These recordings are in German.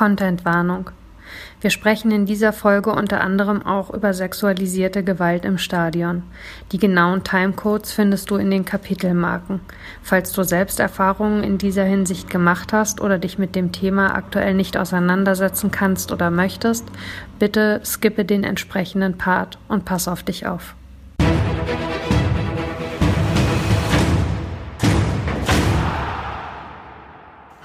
Contentwarnung. Wir sprechen in dieser Folge unter anderem auch über sexualisierte Gewalt im Stadion. Die genauen Timecodes findest du in den Kapitelmarken. Falls du selbst Erfahrungen in dieser Hinsicht gemacht hast oder dich mit dem Thema aktuell nicht auseinandersetzen kannst oder möchtest, bitte skippe den entsprechenden Part und pass auf dich auf.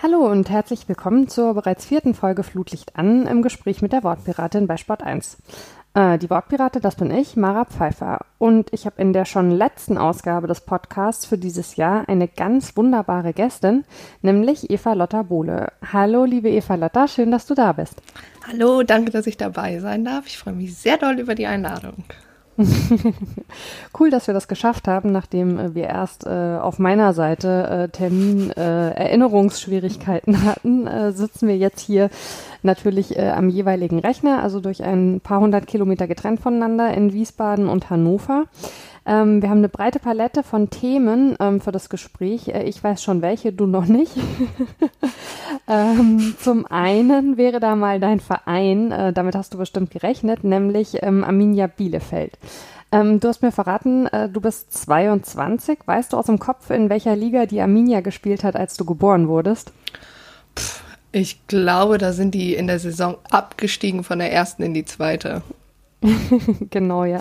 Hallo und herzlich willkommen zur bereits vierten Folge Flutlicht an im Gespräch mit der Wortpiratin bei Sport 1. Äh, die Wortpirate, das bin ich, Mara Pfeiffer. Und ich habe in der schon letzten Ausgabe des Podcasts für dieses Jahr eine ganz wunderbare Gästin, nämlich Eva Lotta Bohle. Hallo, liebe Eva Lotta, schön, dass du da bist. Hallo, danke, dass ich dabei sein darf. Ich freue mich sehr doll über die Einladung. cool, dass wir das geschafft haben, nachdem äh, wir erst äh, auf meiner Seite äh, Termin äh, hatten, äh, sitzen wir jetzt hier natürlich äh, am jeweiligen Rechner, also durch ein paar hundert Kilometer getrennt voneinander in Wiesbaden und Hannover. Ähm, wir haben eine breite Palette von Themen ähm, für das Gespräch. Äh, ich weiß schon welche, du noch nicht. ähm, zum einen wäre da mal dein Verein, äh, damit hast du bestimmt gerechnet, nämlich ähm, Arminia Bielefeld. Ähm, du hast mir verraten, äh, du bist 22. Weißt du aus dem Kopf, in welcher Liga die Arminia gespielt hat, als du geboren wurdest? Ich glaube, da sind die in der Saison abgestiegen von der ersten in die zweite. genau, ja.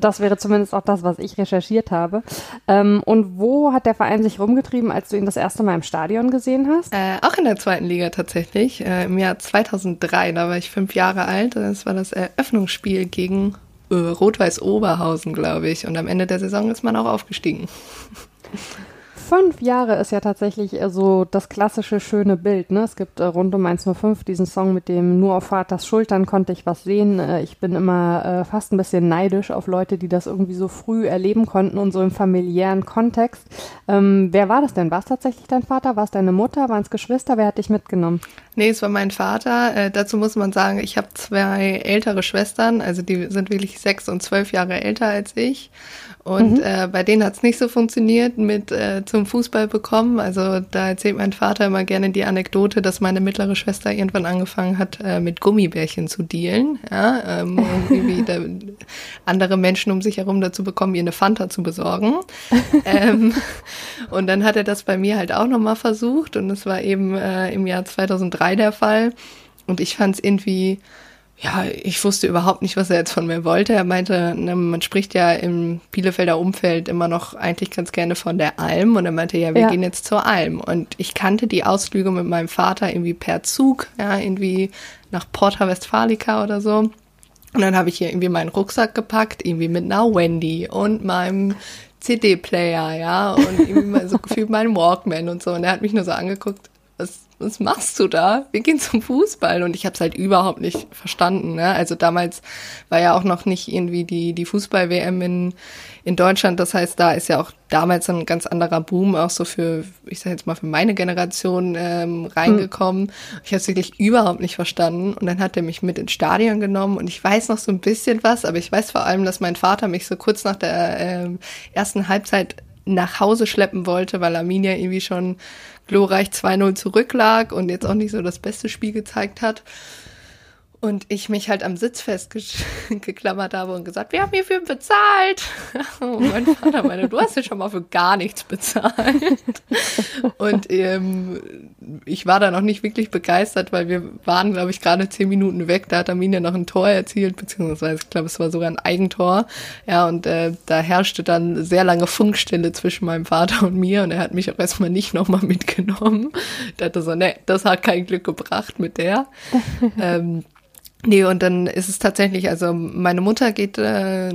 Das wäre zumindest auch das, was ich recherchiert habe. Ähm, und wo hat der Verein sich rumgetrieben, als du ihn das erste Mal im Stadion gesehen hast? Äh, auch in der zweiten Liga tatsächlich. Äh, Im Jahr 2003, da war ich fünf Jahre alt. Das war das Eröffnungsspiel gegen äh, Rot-Weiß Oberhausen, glaube ich. Und am Ende der Saison ist man auch aufgestiegen. fünf Jahre ist ja tatsächlich äh, so das klassische schöne Bild. Ne? Es gibt äh, rund um 105 diesen Song mit dem Nur auf Vaters Schultern konnte ich was sehen. Äh, ich bin immer äh, fast ein bisschen neidisch auf Leute, die das irgendwie so früh erleben konnten und so im familiären Kontext. Ähm, wer war das denn? War es tatsächlich dein Vater? War es deine Mutter? Waren es Geschwister? Wer hat dich mitgenommen? Nee, es war mein Vater. Äh, dazu muss man sagen, ich habe zwei ältere Schwestern, also die sind wirklich sechs und zwölf Jahre älter als ich. Und mhm. äh, bei denen hat es nicht so funktioniert mit äh, zum Fußball bekommen. Also da erzählt mein Vater immer gerne die Anekdote, dass meine mittlere Schwester irgendwann angefangen hat, äh, mit Gummibärchen zu dealen. Ja, ähm, irgendwie da, andere Menschen um sich herum dazu bekommen, ihr eine Fanta zu besorgen. ähm, und dann hat er das bei mir halt auch nochmal versucht. Und es war eben äh, im Jahr 2003 der Fall. Und ich fand es irgendwie ja, ich wusste überhaupt nicht, was er jetzt von mir wollte. Er meinte, ne, man spricht ja im Bielefelder Umfeld immer noch eigentlich ganz gerne von der Alm. Und er meinte, ja, wir ja. gehen jetzt zur Alm. Und ich kannte die Ausflüge mit meinem Vater irgendwie per Zug, ja, irgendwie nach Porta Westfalica oder so. Und dann habe ich hier irgendwie meinen Rucksack gepackt, irgendwie mit einer Wendy und meinem CD-Player, ja, und irgendwie mal so gefühlt meinen Walkman und so. Und er hat mich nur so angeguckt, was, was machst du da? Wir gehen zum Fußball. Und ich habe es halt überhaupt nicht verstanden. Ne? Also damals war ja auch noch nicht irgendwie die, die Fußball-WM in, in Deutschland. Das heißt, da ist ja auch damals ein ganz anderer Boom auch so für, ich sage jetzt mal, für meine Generation ähm, reingekommen. Hm. Ich habe es wirklich überhaupt nicht verstanden. Und dann hat er mich mit ins Stadion genommen. Und ich weiß noch so ein bisschen was, aber ich weiß vor allem, dass mein Vater mich so kurz nach der äh, ersten Halbzeit nach Hause schleppen wollte, weil Arminia irgendwie schon glorreich 2-0 zurücklag und jetzt auch nicht so das beste Spiel gezeigt hat. Und ich mich halt am Sitz festgeklammert habe und gesagt, wir haben hierfür bezahlt. Und mein Vater meinte, du hast ja schon mal für gar nichts bezahlt. Und ähm, ich war da noch nicht wirklich begeistert, weil wir waren, glaube ich, gerade zehn Minuten weg. Da hat Arminia noch ein Tor erzielt, beziehungsweise ich glaube, es war sogar ein Eigentor. Ja, und äh, da herrschte dann sehr lange Funkstille zwischen meinem Vater und mir und er hat mich auch erstmal nicht nochmal mitgenommen. Der hatte so, ne, das hat kein Glück gebracht mit der. ähm, Nee, und dann ist es tatsächlich, also meine Mutter geht, äh,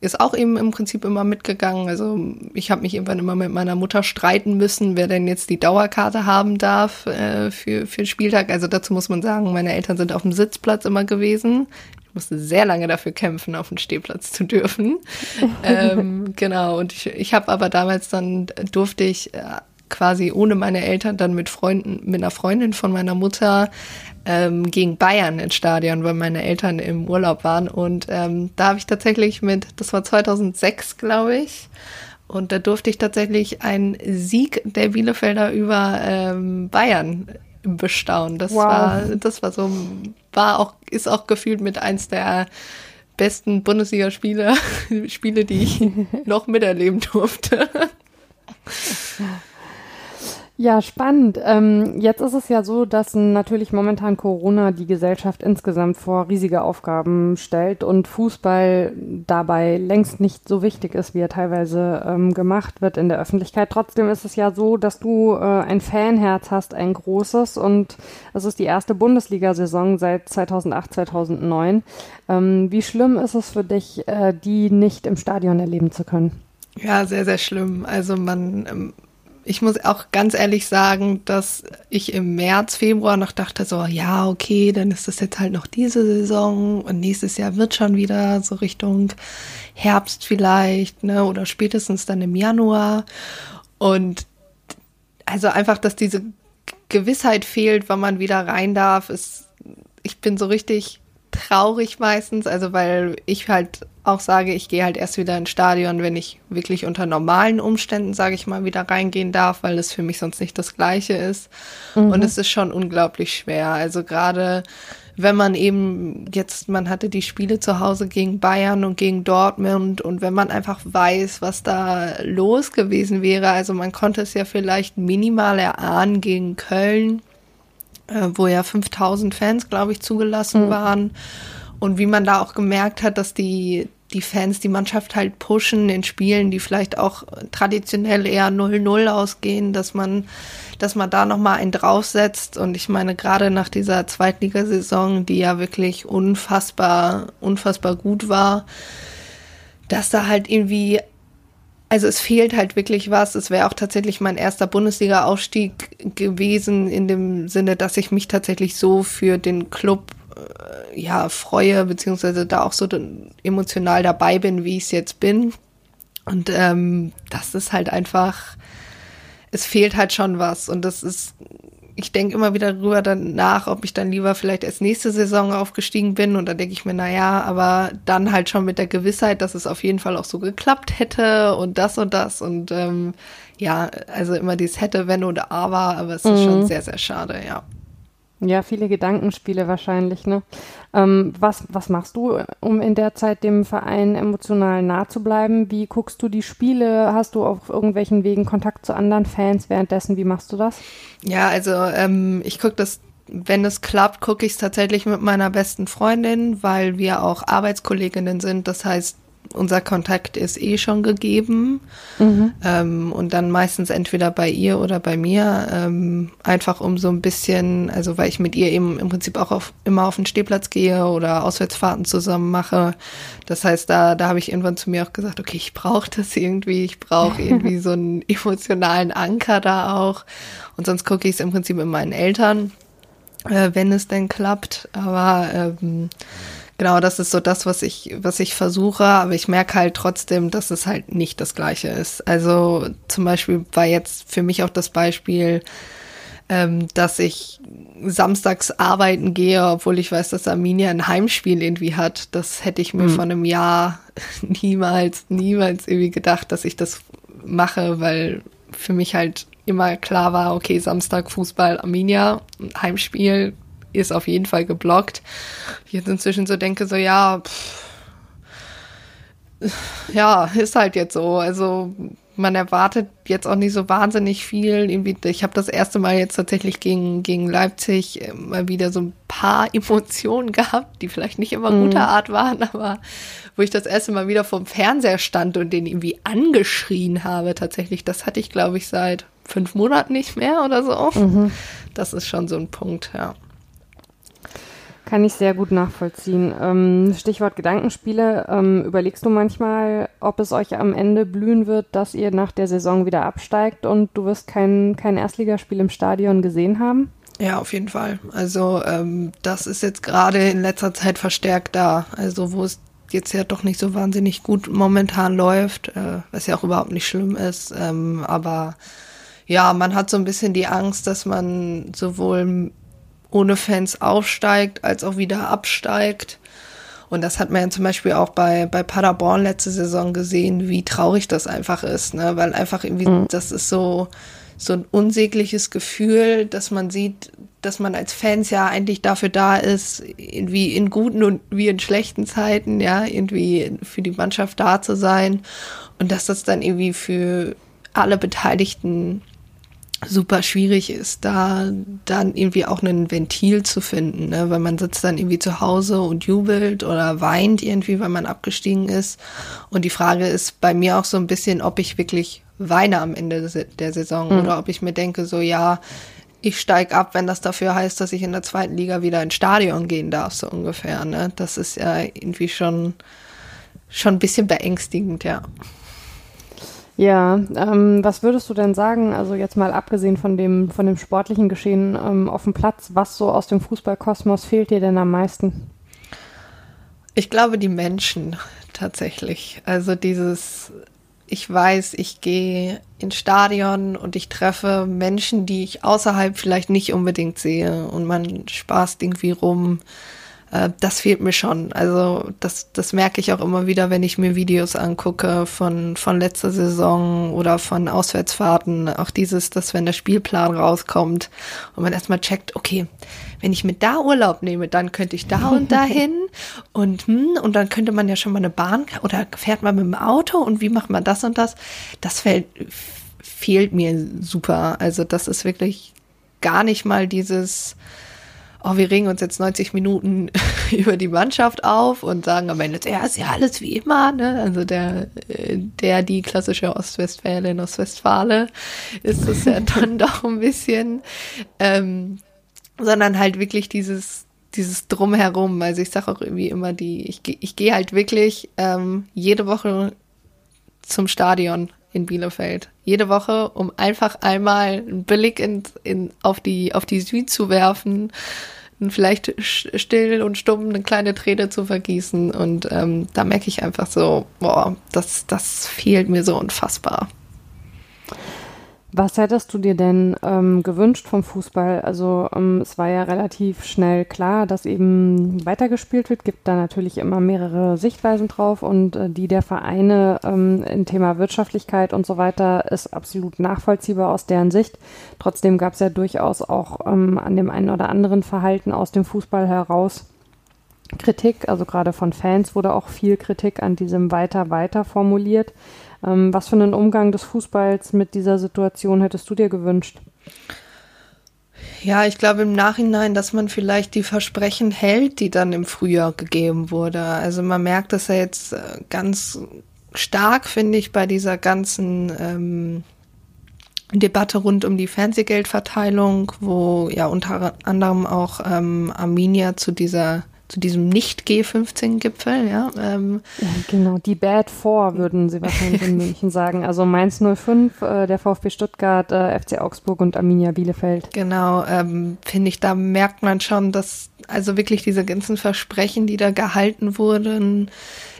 ist auch eben im Prinzip immer mitgegangen. Also ich habe mich irgendwann immer mit meiner Mutter streiten müssen, wer denn jetzt die Dauerkarte haben darf äh, für, für den Spieltag. Also dazu muss man sagen, meine Eltern sind auf dem Sitzplatz immer gewesen. Ich musste sehr lange dafür kämpfen, auf den Stehplatz zu dürfen. ähm, genau, und ich, ich habe aber damals dann, durfte ich äh, quasi ohne meine Eltern dann mit Freunden, mit einer Freundin von meiner Mutter ähm, gegen Bayern ins Stadion, weil meine Eltern im Urlaub waren. Und ähm, da habe ich tatsächlich mit, das war 2006, glaube ich, und da durfte ich tatsächlich einen Sieg der Bielefelder über ähm, Bayern Bestaunen. Das wow. war, das war so, war auch, ist auch gefühlt mit eins der besten Bundesligaspiele, Spiele, die ich noch miterleben durfte. Ja, spannend. Ähm, jetzt ist es ja so, dass natürlich momentan Corona die Gesellschaft insgesamt vor riesige Aufgaben stellt und Fußball dabei längst nicht so wichtig ist, wie er teilweise ähm, gemacht wird in der Öffentlichkeit. Trotzdem ist es ja so, dass du äh, ein Fanherz hast, ein großes und es ist die erste Bundesliga-Saison seit 2008, 2009. Ähm, wie schlimm ist es für dich, äh, die nicht im Stadion erleben zu können? Ja, sehr, sehr schlimm. Also man ähm, ich muss auch ganz ehrlich sagen, dass ich im März, Februar noch dachte, so, ja, okay, dann ist das jetzt halt noch diese Saison und nächstes Jahr wird schon wieder so Richtung Herbst vielleicht, ne, oder spätestens dann im Januar. Und also einfach, dass diese Gewissheit fehlt, wann man wieder rein darf, ist, ich bin so richtig traurig meistens, also weil ich halt auch sage, ich gehe halt erst wieder ins Stadion, wenn ich wirklich unter normalen Umständen, sage ich mal, wieder reingehen darf, weil es für mich sonst nicht das Gleiche ist. Mhm. Und es ist schon unglaublich schwer. Also gerade wenn man eben jetzt, man hatte die Spiele zu Hause gegen Bayern und gegen Dortmund und wenn man einfach weiß, was da los gewesen wäre, also man konnte es ja vielleicht minimal erahnen gegen Köln, äh, wo ja 5000 Fans, glaube ich, zugelassen mhm. waren. Und wie man da auch gemerkt hat, dass die, die Fans die Mannschaft halt pushen in Spielen, die vielleicht auch traditionell eher 0-0 ausgehen, dass man, dass man da nochmal einen draufsetzt. Und ich meine, gerade nach dieser Zweitligasaison, die ja wirklich unfassbar, unfassbar gut war, dass da halt irgendwie also es fehlt halt wirklich was. Es wäre auch tatsächlich mein erster Bundesliga-Aufstieg gewesen, in dem Sinne, dass ich mich tatsächlich so für den Club äh, ja freue, beziehungsweise da auch so emotional dabei bin, wie ich es jetzt bin. Und ähm, das ist halt einfach, es fehlt halt schon was. Und das ist ich denke immer wieder darüber dann nach, ob ich dann lieber vielleicht erst nächste Saison aufgestiegen bin. Und dann denke ich mir, na ja, aber dann halt schon mit der Gewissheit, dass es auf jeden Fall auch so geklappt hätte und das und das. Und ähm, ja, also immer dieses hätte, wenn oder aber, aber es ist mhm. schon sehr, sehr schade, ja. Ja, viele Gedankenspiele wahrscheinlich, ne? Ähm, was, was machst du, um in der Zeit dem Verein emotional nah zu bleiben? Wie guckst du die Spiele? Hast du auf irgendwelchen Wegen Kontakt zu anderen Fans währenddessen? Wie machst du das? Ja, also ähm, ich gucke das, wenn es klappt, gucke ich es tatsächlich mit meiner besten Freundin, weil wir auch Arbeitskolleginnen sind. Das heißt, unser Kontakt ist eh schon gegeben. Mhm. Ähm, und dann meistens entweder bei ihr oder bei mir. Ähm, einfach um so ein bisschen, also weil ich mit ihr eben im Prinzip auch auf, immer auf den Stehplatz gehe oder Auswärtsfahrten zusammen mache. Das heißt, da, da habe ich irgendwann zu mir auch gesagt, okay, ich brauche das irgendwie, ich brauche irgendwie so einen emotionalen Anker da auch. Und sonst gucke ich es im Prinzip mit meinen Eltern, äh, wenn es denn klappt. Aber ähm, Genau, das ist so das, was ich, was ich versuche, aber ich merke halt trotzdem, dass es halt nicht das Gleiche ist. Also zum Beispiel war jetzt für mich auch das Beispiel, ähm, dass ich samstags arbeiten gehe, obwohl ich weiß, dass Arminia ein Heimspiel irgendwie hat. Das hätte ich mir mhm. vor einem Jahr niemals, niemals irgendwie gedacht, dass ich das mache, weil für mich halt immer klar war, okay, Samstag Fußball Arminia, Heimspiel, ist auf jeden Fall geblockt. Ich jetzt inzwischen so denke, so ja, pff, ja, ist halt jetzt so. Also man erwartet jetzt auch nicht so wahnsinnig viel. Irgendwie, ich habe das erste Mal jetzt tatsächlich gegen, gegen Leipzig äh, mal wieder so ein paar Emotionen gehabt, die vielleicht nicht immer guter mhm. Art waren, aber wo ich das erste Mal wieder vom Fernseher stand und den irgendwie angeschrien habe, tatsächlich, das hatte ich, glaube ich, seit fünf Monaten nicht mehr oder so. Mhm. Das ist schon so ein Punkt, ja. Kann ich sehr gut nachvollziehen. Ähm, Stichwort Gedankenspiele. Ähm, überlegst du manchmal, ob es euch am Ende blühen wird, dass ihr nach der Saison wieder absteigt und du wirst kein, kein Erstligaspiel im Stadion gesehen haben? Ja, auf jeden Fall. Also ähm, das ist jetzt gerade in letzter Zeit verstärkt da. Also wo es jetzt ja doch nicht so wahnsinnig gut momentan läuft, äh, was ja auch überhaupt nicht schlimm ist. Ähm, aber ja, man hat so ein bisschen die Angst, dass man sowohl ohne Fans aufsteigt, als auch wieder absteigt. Und das hat man ja zum Beispiel auch bei, bei Paderborn letzte Saison gesehen, wie traurig das einfach ist, ne? Weil einfach irgendwie, mhm. das ist so, so ein unsägliches Gefühl, dass man sieht, dass man als Fans ja eigentlich dafür da ist, irgendwie in guten und wie in schlechten Zeiten, ja, irgendwie für die Mannschaft da zu sein. Und dass das dann irgendwie für alle Beteiligten super schwierig ist, da dann irgendwie auch ein Ventil zu finden, ne? weil man sitzt dann irgendwie zu Hause und jubelt oder weint irgendwie, weil man abgestiegen ist. Und die Frage ist bei mir auch so ein bisschen, ob ich wirklich weine am Ende der Saison mhm. oder ob ich mir denke, so ja, ich steig ab, wenn das dafür heißt, dass ich in der zweiten Liga wieder ins Stadion gehen darf, so ungefähr. Ne? Das ist ja irgendwie schon, schon ein bisschen beängstigend, ja. Ja, ähm, was würdest du denn sagen, also jetzt mal abgesehen von dem, von dem sportlichen Geschehen ähm, auf dem Platz, was so aus dem Fußballkosmos fehlt dir denn am meisten? Ich glaube, die Menschen tatsächlich. Also dieses, ich weiß, ich gehe ins Stadion und ich treffe Menschen, die ich außerhalb vielleicht nicht unbedingt sehe und man spaßt irgendwie rum äh, das fehlt mir schon. Also das, das merke ich auch immer wieder, wenn ich mir Videos angucke von, von letzter Saison oder von Auswärtsfahrten. Auch dieses, dass wenn der Spielplan rauskommt und man erstmal checkt, okay, wenn ich mit da Urlaub nehme, dann könnte ich da und dahin und hm, und dann könnte man ja schon mal eine Bahn oder fährt man mit dem Auto und wie macht man das und das? Das fällt, fehlt mir super. Also das ist wirklich gar nicht mal dieses oh, wir regen uns jetzt 90 Minuten über die Mannschaft auf und sagen am Ende, ja, ist ja alles wie immer, ne? Also der, äh, der, die klassische Ostwestfälin, Ostwestfale ist das ja dann doch ein bisschen, ähm, sondern halt wirklich dieses, dieses Drumherum. Also ich sage auch irgendwie immer die, ich, ich gehe halt wirklich ähm, jede Woche zum Stadion in Bielefeld. Jede Woche, um einfach einmal einen Blick in, in, auf, die, auf die Süd zu werfen vielleicht still und stumm eine kleine Träne zu vergießen. Und ähm, da merke ich einfach so, boah, das, das fehlt mir so unfassbar. Was hättest du dir denn ähm, gewünscht vom Fußball? Also ähm, es war ja relativ schnell klar, dass eben weitergespielt wird. Gibt da natürlich immer mehrere Sichtweisen drauf und äh, die der Vereine ähm, im Thema Wirtschaftlichkeit und so weiter ist absolut nachvollziehbar aus deren Sicht. Trotzdem gab es ja durchaus auch ähm, an dem einen oder anderen Verhalten aus dem Fußball heraus Kritik. Also gerade von Fans wurde auch viel Kritik an diesem Weiter weiter formuliert. Ähm, was für einen Umgang des Fußballs mit dieser Situation hättest du dir gewünscht? Ja, ich glaube im Nachhinein, dass man vielleicht die Versprechen hält, die dann im Frühjahr gegeben wurde. Also man merkt das ja jetzt äh, ganz stark, finde ich, bei dieser ganzen ähm, Debatte rund um die Fernsehgeldverteilung, wo ja unter anderem auch ähm, Arminia zu dieser zu diesem Nicht-G15-Gipfel, ja. Ähm, ja. Genau, die Bad Four würden sie wahrscheinlich in München sagen. Also Mainz 05, äh, der VfB Stuttgart, äh, FC Augsburg und Arminia Bielefeld. Genau, ähm, finde ich, da merkt man schon, dass also wirklich diese ganzen Versprechen, die da gehalten wurden,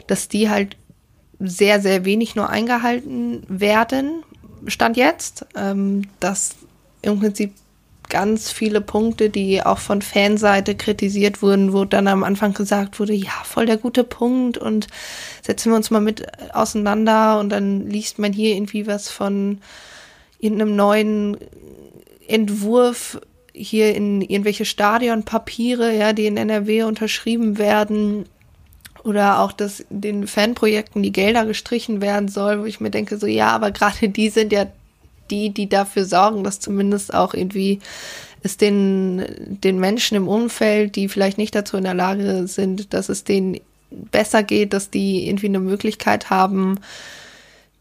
dass die halt sehr, sehr wenig nur eingehalten werden, stand jetzt, ähm, dass im Prinzip ganz viele Punkte, die auch von Fanseite kritisiert wurden, wo dann am Anfang gesagt wurde, ja, voll der gute Punkt und setzen wir uns mal mit auseinander und dann liest man hier irgendwie was von irgendeinem neuen Entwurf hier in irgendwelche Stadionpapiere, ja, die in NRW unterschrieben werden oder auch, dass den Fanprojekten die Gelder gestrichen werden soll, wo ich mir denke, so ja, aber gerade die sind ja die, die dafür sorgen, dass zumindest auch irgendwie es den, den Menschen im Umfeld, die vielleicht nicht dazu in der Lage sind, dass es denen besser geht, dass die irgendwie eine Möglichkeit haben,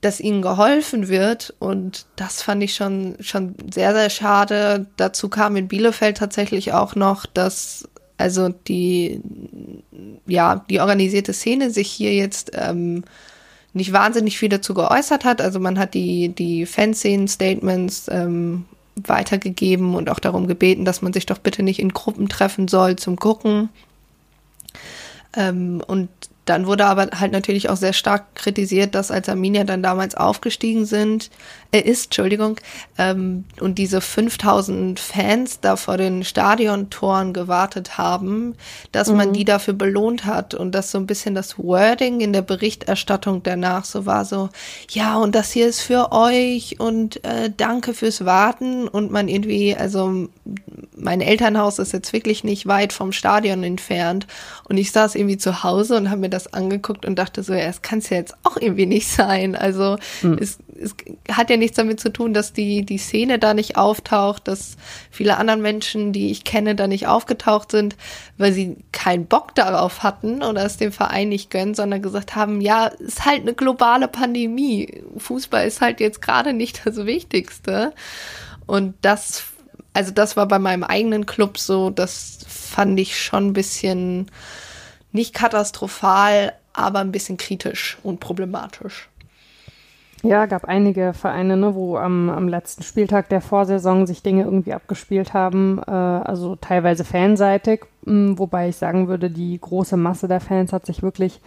dass ihnen geholfen wird. Und das fand ich schon, schon sehr, sehr schade. Dazu kam in Bielefeld tatsächlich auch noch, dass also die, ja, die organisierte Szene sich hier jetzt ähm, nicht wahnsinnig viel dazu geäußert hat. Also man hat die, die Fanszenen-Statements ähm, weitergegeben und auch darum gebeten, dass man sich doch bitte nicht in Gruppen treffen soll zum Gucken. Ähm, und dann wurde aber halt natürlich auch sehr stark kritisiert, dass als Arminia dann damals aufgestiegen sind, äh, ist, Entschuldigung, ähm, und diese 5000 Fans da vor den Stadiontoren gewartet haben, dass mhm. man die dafür belohnt hat und dass so ein bisschen das Wording in der Berichterstattung danach so war so, ja, und das hier ist für euch und äh, danke fürs Warten und man irgendwie, also mein Elternhaus ist jetzt wirklich nicht weit vom Stadion entfernt und ich saß irgendwie zu Hause und habe mir das angeguckt und dachte so, ja, es kann es ja jetzt auch irgendwie nicht sein. Also mhm. es, es hat ja nichts damit zu tun, dass die, die Szene da nicht auftaucht, dass viele andere Menschen, die ich kenne, da nicht aufgetaucht sind, weil sie keinen Bock darauf hatten oder es dem Verein nicht gönnen, sondern gesagt haben, ja, ist halt eine globale Pandemie. Fußball ist halt jetzt gerade nicht das Wichtigste. Und das, also das war bei meinem eigenen Club so, das fand ich schon ein bisschen nicht katastrophal, aber ein bisschen kritisch und problematisch. Ja, gab einige Vereine, ne, wo am, am letzten Spieltag der Vorsaison sich Dinge irgendwie abgespielt haben, äh, also teilweise fanseitig, mh, hm, wobei ich sagen würde, die große Masse der Fans hat sich wirklich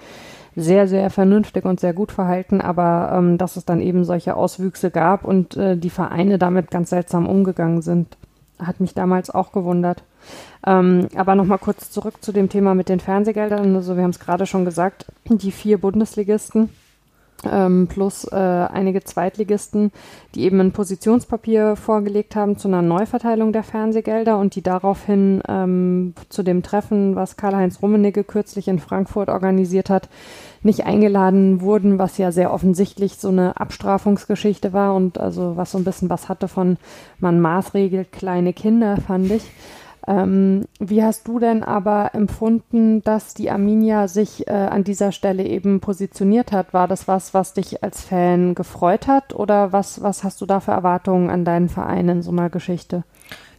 sehr, sehr vernünftig und sehr gut verhalten, aber ähm, dass es dann eben solche Auswüchse gab und äh, die Vereine damit ganz seltsam umgegangen sind, hat mich damals auch gewundert. Ähm, aber nochmal kurz zurück zu dem Thema mit den Fernsehgeldern. Also wir haben es gerade schon gesagt, die vier Bundesligisten ähm, plus äh, einige Zweitligisten, die eben ein Positionspapier vorgelegt haben zu einer Neuverteilung der Fernsehgelder und die daraufhin ähm, zu dem Treffen, was Karl-Heinz Rummenigge kürzlich in Frankfurt organisiert hat, nicht eingeladen wurden, was ja sehr offensichtlich so eine Abstrafungsgeschichte war und also was so ein bisschen was hatte von man maßregelt kleine Kinder, fand ich. Ähm, wie hast du denn aber empfunden, dass die Arminia sich äh, an dieser Stelle eben positioniert hat? War das was, was dich als Fan gefreut hat oder was, was hast du da für Erwartungen an deinen Verein in so einer Geschichte?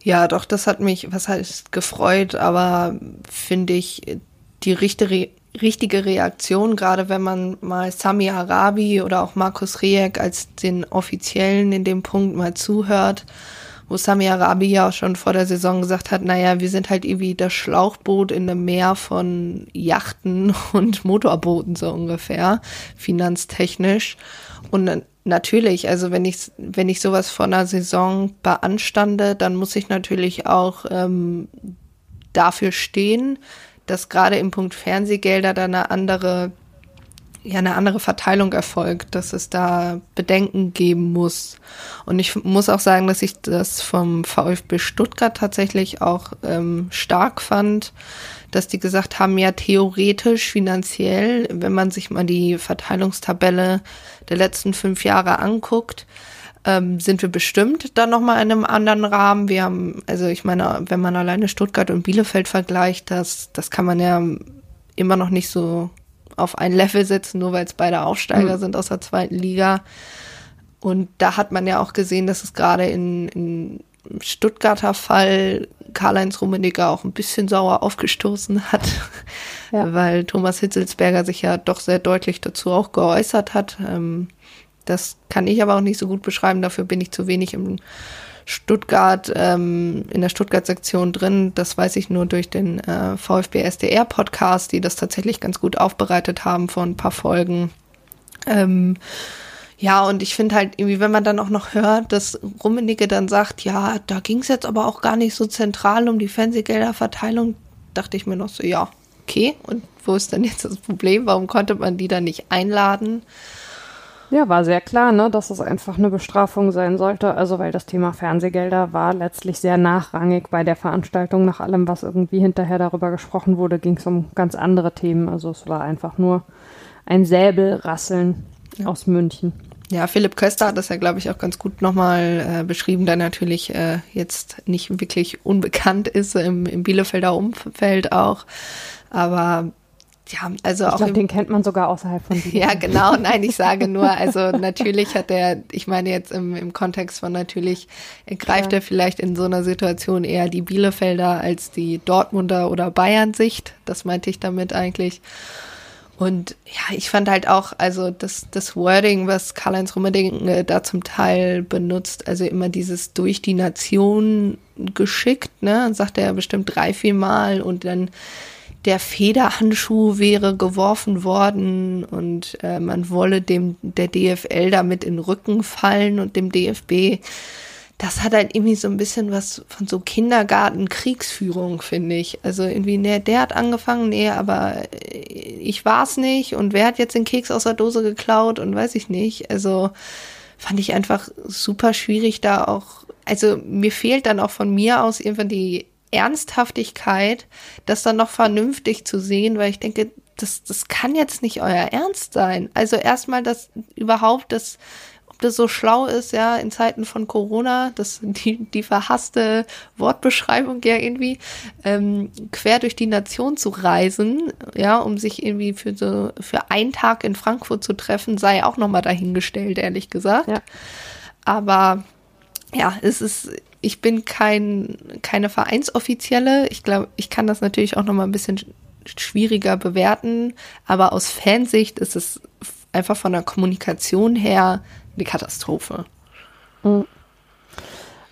Ja, doch, das hat mich, was heißt gefreut, aber finde ich die richtige, richtige Reaktion, gerade wenn man mal Sami Arabi oder auch Markus Rejek als den Offiziellen in dem Punkt mal zuhört wo Sami Arabi ja auch schon vor der Saison gesagt hat, naja, wir sind halt irgendwie das Schlauchboot in einem Meer von Yachten und Motorbooten so ungefähr, finanztechnisch. Und natürlich, also wenn ich, wenn ich sowas vor einer Saison beanstande, dann muss ich natürlich auch ähm, dafür stehen, dass gerade im Punkt Fernsehgelder da eine andere ja eine andere Verteilung erfolgt, dass es da Bedenken geben muss. Und ich muss auch sagen, dass ich das vom VfB Stuttgart tatsächlich auch ähm, stark fand, dass die gesagt haben, ja theoretisch, finanziell, wenn man sich mal die Verteilungstabelle der letzten fünf Jahre anguckt, ähm, sind wir bestimmt dann nochmal in einem anderen Rahmen. Wir haben, also ich meine, wenn man alleine Stuttgart und Bielefeld vergleicht, das, das kann man ja immer noch nicht so auf ein Level setzen, nur weil es beide Aufsteiger mhm. sind aus der zweiten Liga. Und da hat man ja auch gesehen, dass es gerade in, in Stuttgarter Fall Karl-Heinz Rummenigge auch ein bisschen sauer aufgestoßen hat, ja. weil Thomas Hitzelsberger sich ja doch sehr deutlich dazu auch geäußert hat. Ähm, das kann ich aber auch nicht so gut beschreiben, dafür bin ich zu wenig im Stuttgart, ähm, in der Stuttgart-Sektion drin. Das weiß ich nur durch den äh, VfB SDR-Podcast, die das tatsächlich ganz gut aufbereitet haben vor ein paar Folgen. Ähm, ja, und ich finde halt irgendwie, wenn man dann auch noch hört, dass Rummenigge dann sagt, ja, da ging es jetzt aber auch gar nicht so zentral um die Fernsehgelderverteilung, dachte ich mir noch so, ja, okay, und wo ist denn jetzt das Problem? Warum konnte man die dann nicht einladen? Ja, war sehr klar, ne, dass es einfach eine Bestrafung sein sollte. Also weil das Thema Fernsehgelder war letztlich sehr nachrangig bei der Veranstaltung. Nach allem, was irgendwie hinterher darüber gesprochen wurde, ging es um ganz andere Themen. Also es war einfach nur ein Säbelrasseln ja. aus München. Ja, Philipp Köster hat das ja, glaube ich, auch ganz gut nochmal äh, beschrieben, der natürlich äh, jetzt nicht wirklich unbekannt ist im, im Bielefelder Umfeld auch. Aber ja, also ich auch. Glaub, den kennt man sogar außerhalb von Bielefeld. Ja, genau. Nein, ich sage nur, also natürlich hat er, ich meine jetzt im, im Kontext von natürlich, greift ja. er vielleicht in so einer Situation eher die Bielefelder als die Dortmunder oder Bayern-Sicht. Das meinte ich damit eigentlich. Und ja, ich fand halt auch, also das, das Wording, was Karl-Heinz Rummerding äh, da zum Teil benutzt, also immer dieses durch die Nation geschickt, ne, sagt er bestimmt drei, vier Mal und dann der Federhandschuh wäre geworfen worden und äh, man wolle dem der DFL damit in den Rücken fallen und dem DFB. Das hat halt irgendwie so ein bisschen was von so Kindergarten-Kriegsführung, finde ich. Also irgendwie, ne, der hat angefangen, nee, aber äh, ich war's nicht und wer hat jetzt den Keks aus der Dose geklaut und weiß ich nicht. Also fand ich einfach super schwierig da auch. Also mir fehlt dann auch von mir aus irgendwann die Ernsthaftigkeit, das dann noch vernünftig zu sehen, weil ich denke, das, das kann jetzt nicht euer Ernst sein. Also erstmal, dass überhaupt das, ob das so schlau ist, ja, in Zeiten von Corona, das die, die verhasste Wortbeschreibung ja irgendwie, ähm, quer durch die Nation zu reisen, ja, um sich irgendwie für so, für einen Tag in Frankfurt zu treffen, sei auch nochmal dahingestellt, ehrlich gesagt. Ja. Aber ja, es ist ich bin kein, keine Vereinsoffizielle. Ich glaube, ich kann das natürlich auch noch mal ein bisschen schwieriger bewerten. Aber aus Fansicht ist es einfach von der Kommunikation her eine Katastrophe. Mhm.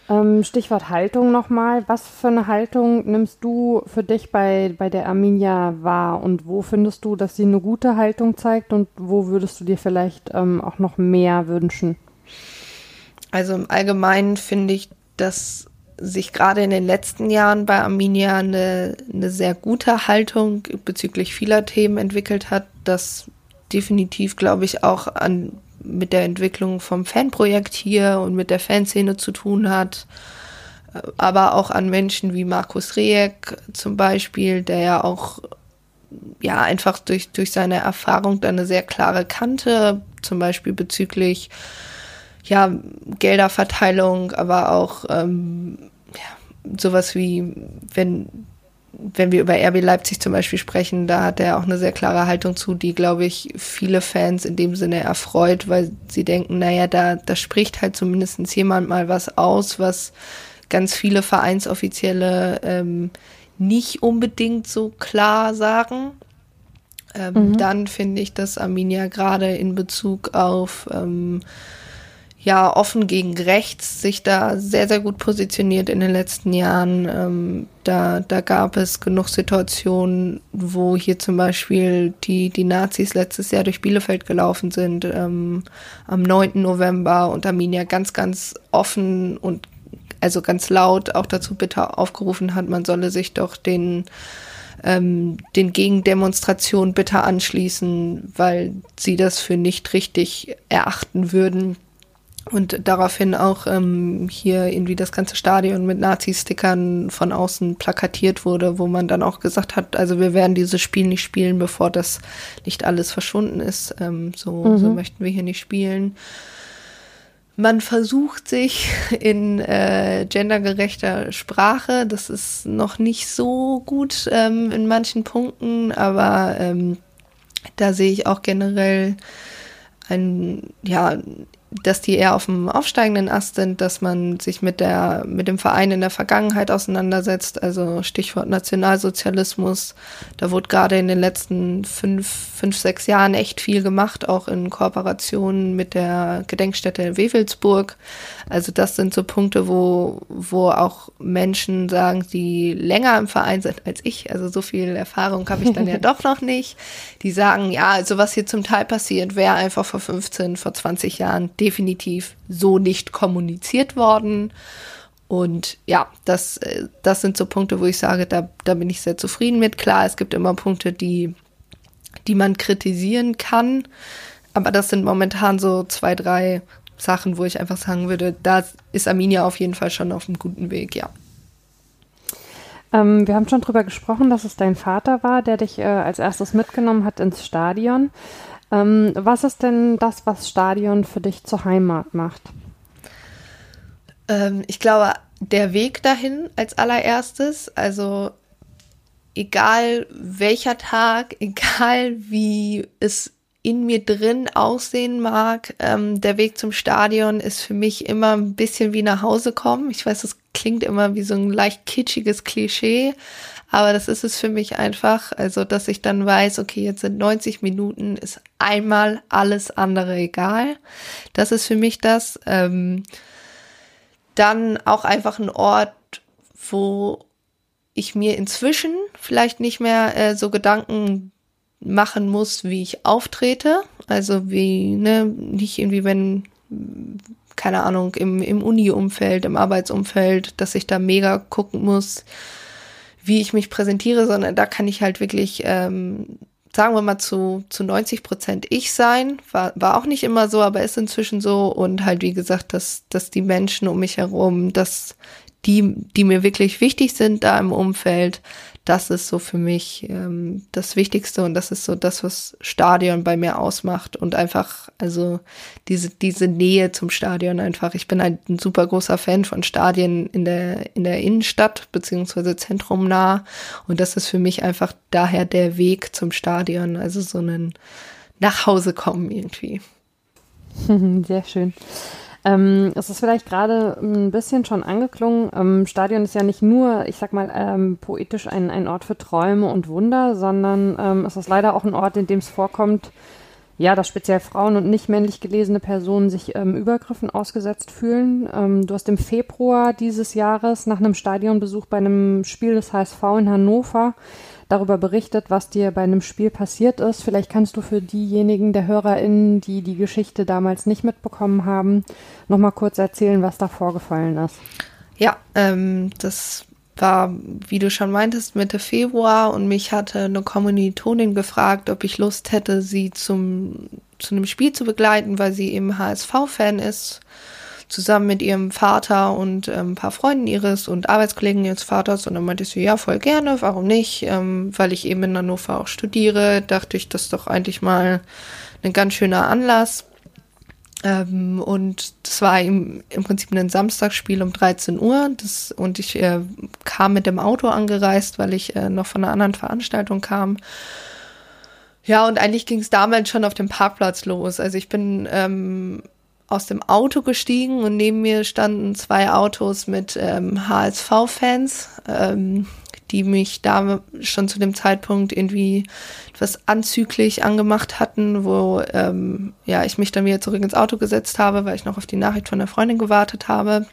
Ähm, Stichwort Haltung nochmal. Was für eine Haltung nimmst du für dich bei, bei der Arminia wahr und wo findest du, dass sie eine gute Haltung zeigt und wo würdest du dir vielleicht ähm, auch noch mehr wünschen? Also im Allgemeinen finde ich dass sich gerade in den letzten Jahren bei Arminia eine, eine sehr gute Haltung bezüglich vieler Themen entwickelt hat, das definitiv, glaube ich, auch an, mit der Entwicklung vom Fanprojekt hier und mit der Fanszene zu tun hat. Aber auch an Menschen wie Markus Rieck zum Beispiel, der ja auch ja einfach durch, durch seine Erfahrung da eine sehr klare Kante, zum Beispiel bezüglich ja, Gelderverteilung, aber auch ähm, ja, sowas wie, wenn, wenn wir über RB Leipzig zum Beispiel sprechen, da hat er auch eine sehr klare Haltung zu, die, glaube ich, viele Fans in dem Sinne erfreut, weil sie denken, naja, da, da spricht halt zumindest jemand mal was aus, was ganz viele Vereinsoffizielle ähm, nicht unbedingt so klar sagen. Ähm, mhm. Dann finde ich, dass Arminia gerade in Bezug auf ähm, ja offen gegen rechts sich da sehr, sehr gut positioniert in den letzten Jahren. Ähm, da, da gab es genug Situationen, wo hier zum Beispiel die, die Nazis letztes Jahr durch Bielefeld gelaufen sind, ähm, am 9. November und Arminia ganz, ganz offen und also ganz laut auch dazu bitte aufgerufen hat, man solle sich doch den ähm, den Gegendemonstrationen bitte anschließen, weil sie das für nicht richtig erachten würden, und daraufhin auch ähm, hier irgendwie das ganze Stadion mit Nazi-Stickern von außen plakatiert wurde, wo man dann auch gesagt hat, also wir werden dieses Spiel nicht spielen, bevor das nicht alles verschwunden ist. Ähm, so, mhm. so möchten wir hier nicht spielen. Man versucht sich in äh, gendergerechter Sprache. Das ist noch nicht so gut ähm, in manchen Punkten, aber ähm, da sehe ich auch generell ein, ja, dass die eher auf dem aufsteigenden Ast sind, dass man sich mit der, mit dem Verein in der Vergangenheit auseinandersetzt, also Stichwort Nationalsozialismus. Da wurde gerade in den letzten fünf, fünf, sechs Jahren echt viel gemacht, auch in Kooperation mit der Gedenkstätte in Wewelsburg. Also das sind so Punkte, wo, wo auch Menschen sagen, die länger im Verein sind als ich, also so viel Erfahrung habe ich dann ja doch noch nicht, die sagen, ja, also was hier zum Teil passiert, wäre einfach vor 15, vor 20 Jahren definitiv so nicht kommuniziert worden. Und ja, das, äh, das sind so Punkte, wo ich sage, da, da bin ich sehr zufrieden mit. Klar, es gibt immer Punkte, die, die man kritisieren kann. Aber das sind momentan so zwei, drei Sachen, wo ich einfach sagen würde, da ist Arminia auf jeden Fall schon auf einem guten Weg, ja. Ähm, wir haben schon drüber gesprochen, dass es dein Vater war, der dich äh, als erstes mitgenommen hat ins Stadion. Ähm, was ist denn das, was Stadion für dich zur Heimat macht? Ähm, ich glaube, der Weg dahin als allererstes, also egal welcher Tag, egal wie es in mir drin aussehen mag, ähm, der Weg zum Stadion ist für mich immer ein bisschen wie nach Hause kommen. Ich weiß, das klingt immer wie so ein leicht kitschiges Klischee, aber das ist es für mich einfach. Also, dass ich dann weiß, okay, jetzt sind 90 Minuten, ist einmal alles andere egal. Das ist für mich das. Ähm, dann auch einfach ein Ort, wo ich mir inzwischen vielleicht nicht mehr äh, so Gedanken machen muss, wie ich auftrete. Also wie, ne, nicht irgendwie, wenn, keine Ahnung, im, im Uni-Umfeld, im Arbeitsumfeld, dass ich da mega gucken muss, wie ich mich präsentiere, sondern da kann ich halt wirklich, ähm, sagen wir mal, zu, zu 90 Prozent ich sein. War, war auch nicht immer so, aber ist inzwischen so. Und halt, wie gesagt, dass, dass die Menschen um mich herum, dass die, die mir wirklich wichtig sind da im Umfeld, das ist so für mich ähm, das Wichtigste und das ist so das, was Stadion bei mir ausmacht und einfach, also diese, diese Nähe zum Stadion einfach. Ich bin ein, ein super großer Fan von Stadien in der, in der Innenstadt beziehungsweise zentrumnah und das ist für mich einfach daher der Weg zum Stadion, also so ein Nachhause kommen irgendwie. Sehr schön. Ähm, es ist vielleicht gerade ein bisschen schon angeklungen. Ähm, Stadion ist ja nicht nur, ich sag mal, ähm, poetisch ein, ein Ort für Träume und Wunder, sondern ähm, es ist leider auch ein Ort, in dem es vorkommt, ja, dass speziell Frauen und nicht männlich gelesene Personen sich ähm, Übergriffen ausgesetzt fühlen. Ähm, du hast im Februar dieses Jahres nach einem Stadionbesuch bei einem Spiel des HSV in Hannover darüber berichtet, was dir bei einem Spiel passiert ist. Vielleicht kannst du für diejenigen der HörerInnen, die die Geschichte damals nicht mitbekommen haben, nochmal kurz erzählen, was da vorgefallen ist. Ja, ähm, das war, wie du schon meintest, Mitte Februar und mich hatte eine Kommilitonin gefragt, ob ich Lust hätte, sie zum, zu einem Spiel zu begleiten, weil sie eben HSV-Fan ist zusammen mit ihrem Vater und ähm, ein paar Freunden ihres und Arbeitskollegen ihres Vaters. Und dann meinte sie, ja, voll gerne, warum nicht? Ähm, weil ich eben in Hannover auch studiere, dachte ich, das ist doch eigentlich mal ein ganz schöner Anlass. Ähm, und das war im, im Prinzip ein Samstagsspiel um 13 Uhr. Das, und ich äh, kam mit dem Auto angereist, weil ich äh, noch von einer anderen Veranstaltung kam. Ja, und eigentlich ging es damals schon auf dem Parkplatz los. Also ich bin ähm, aus dem Auto gestiegen und neben mir standen zwei Autos mit ähm, HSV-Fans, ähm, die mich da schon zu dem Zeitpunkt irgendwie etwas anzüglich angemacht hatten, wo ähm, ja ich mich dann wieder zurück ins Auto gesetzt habe, weil ich noch auf die Nachricht von der Freundin gewartet habe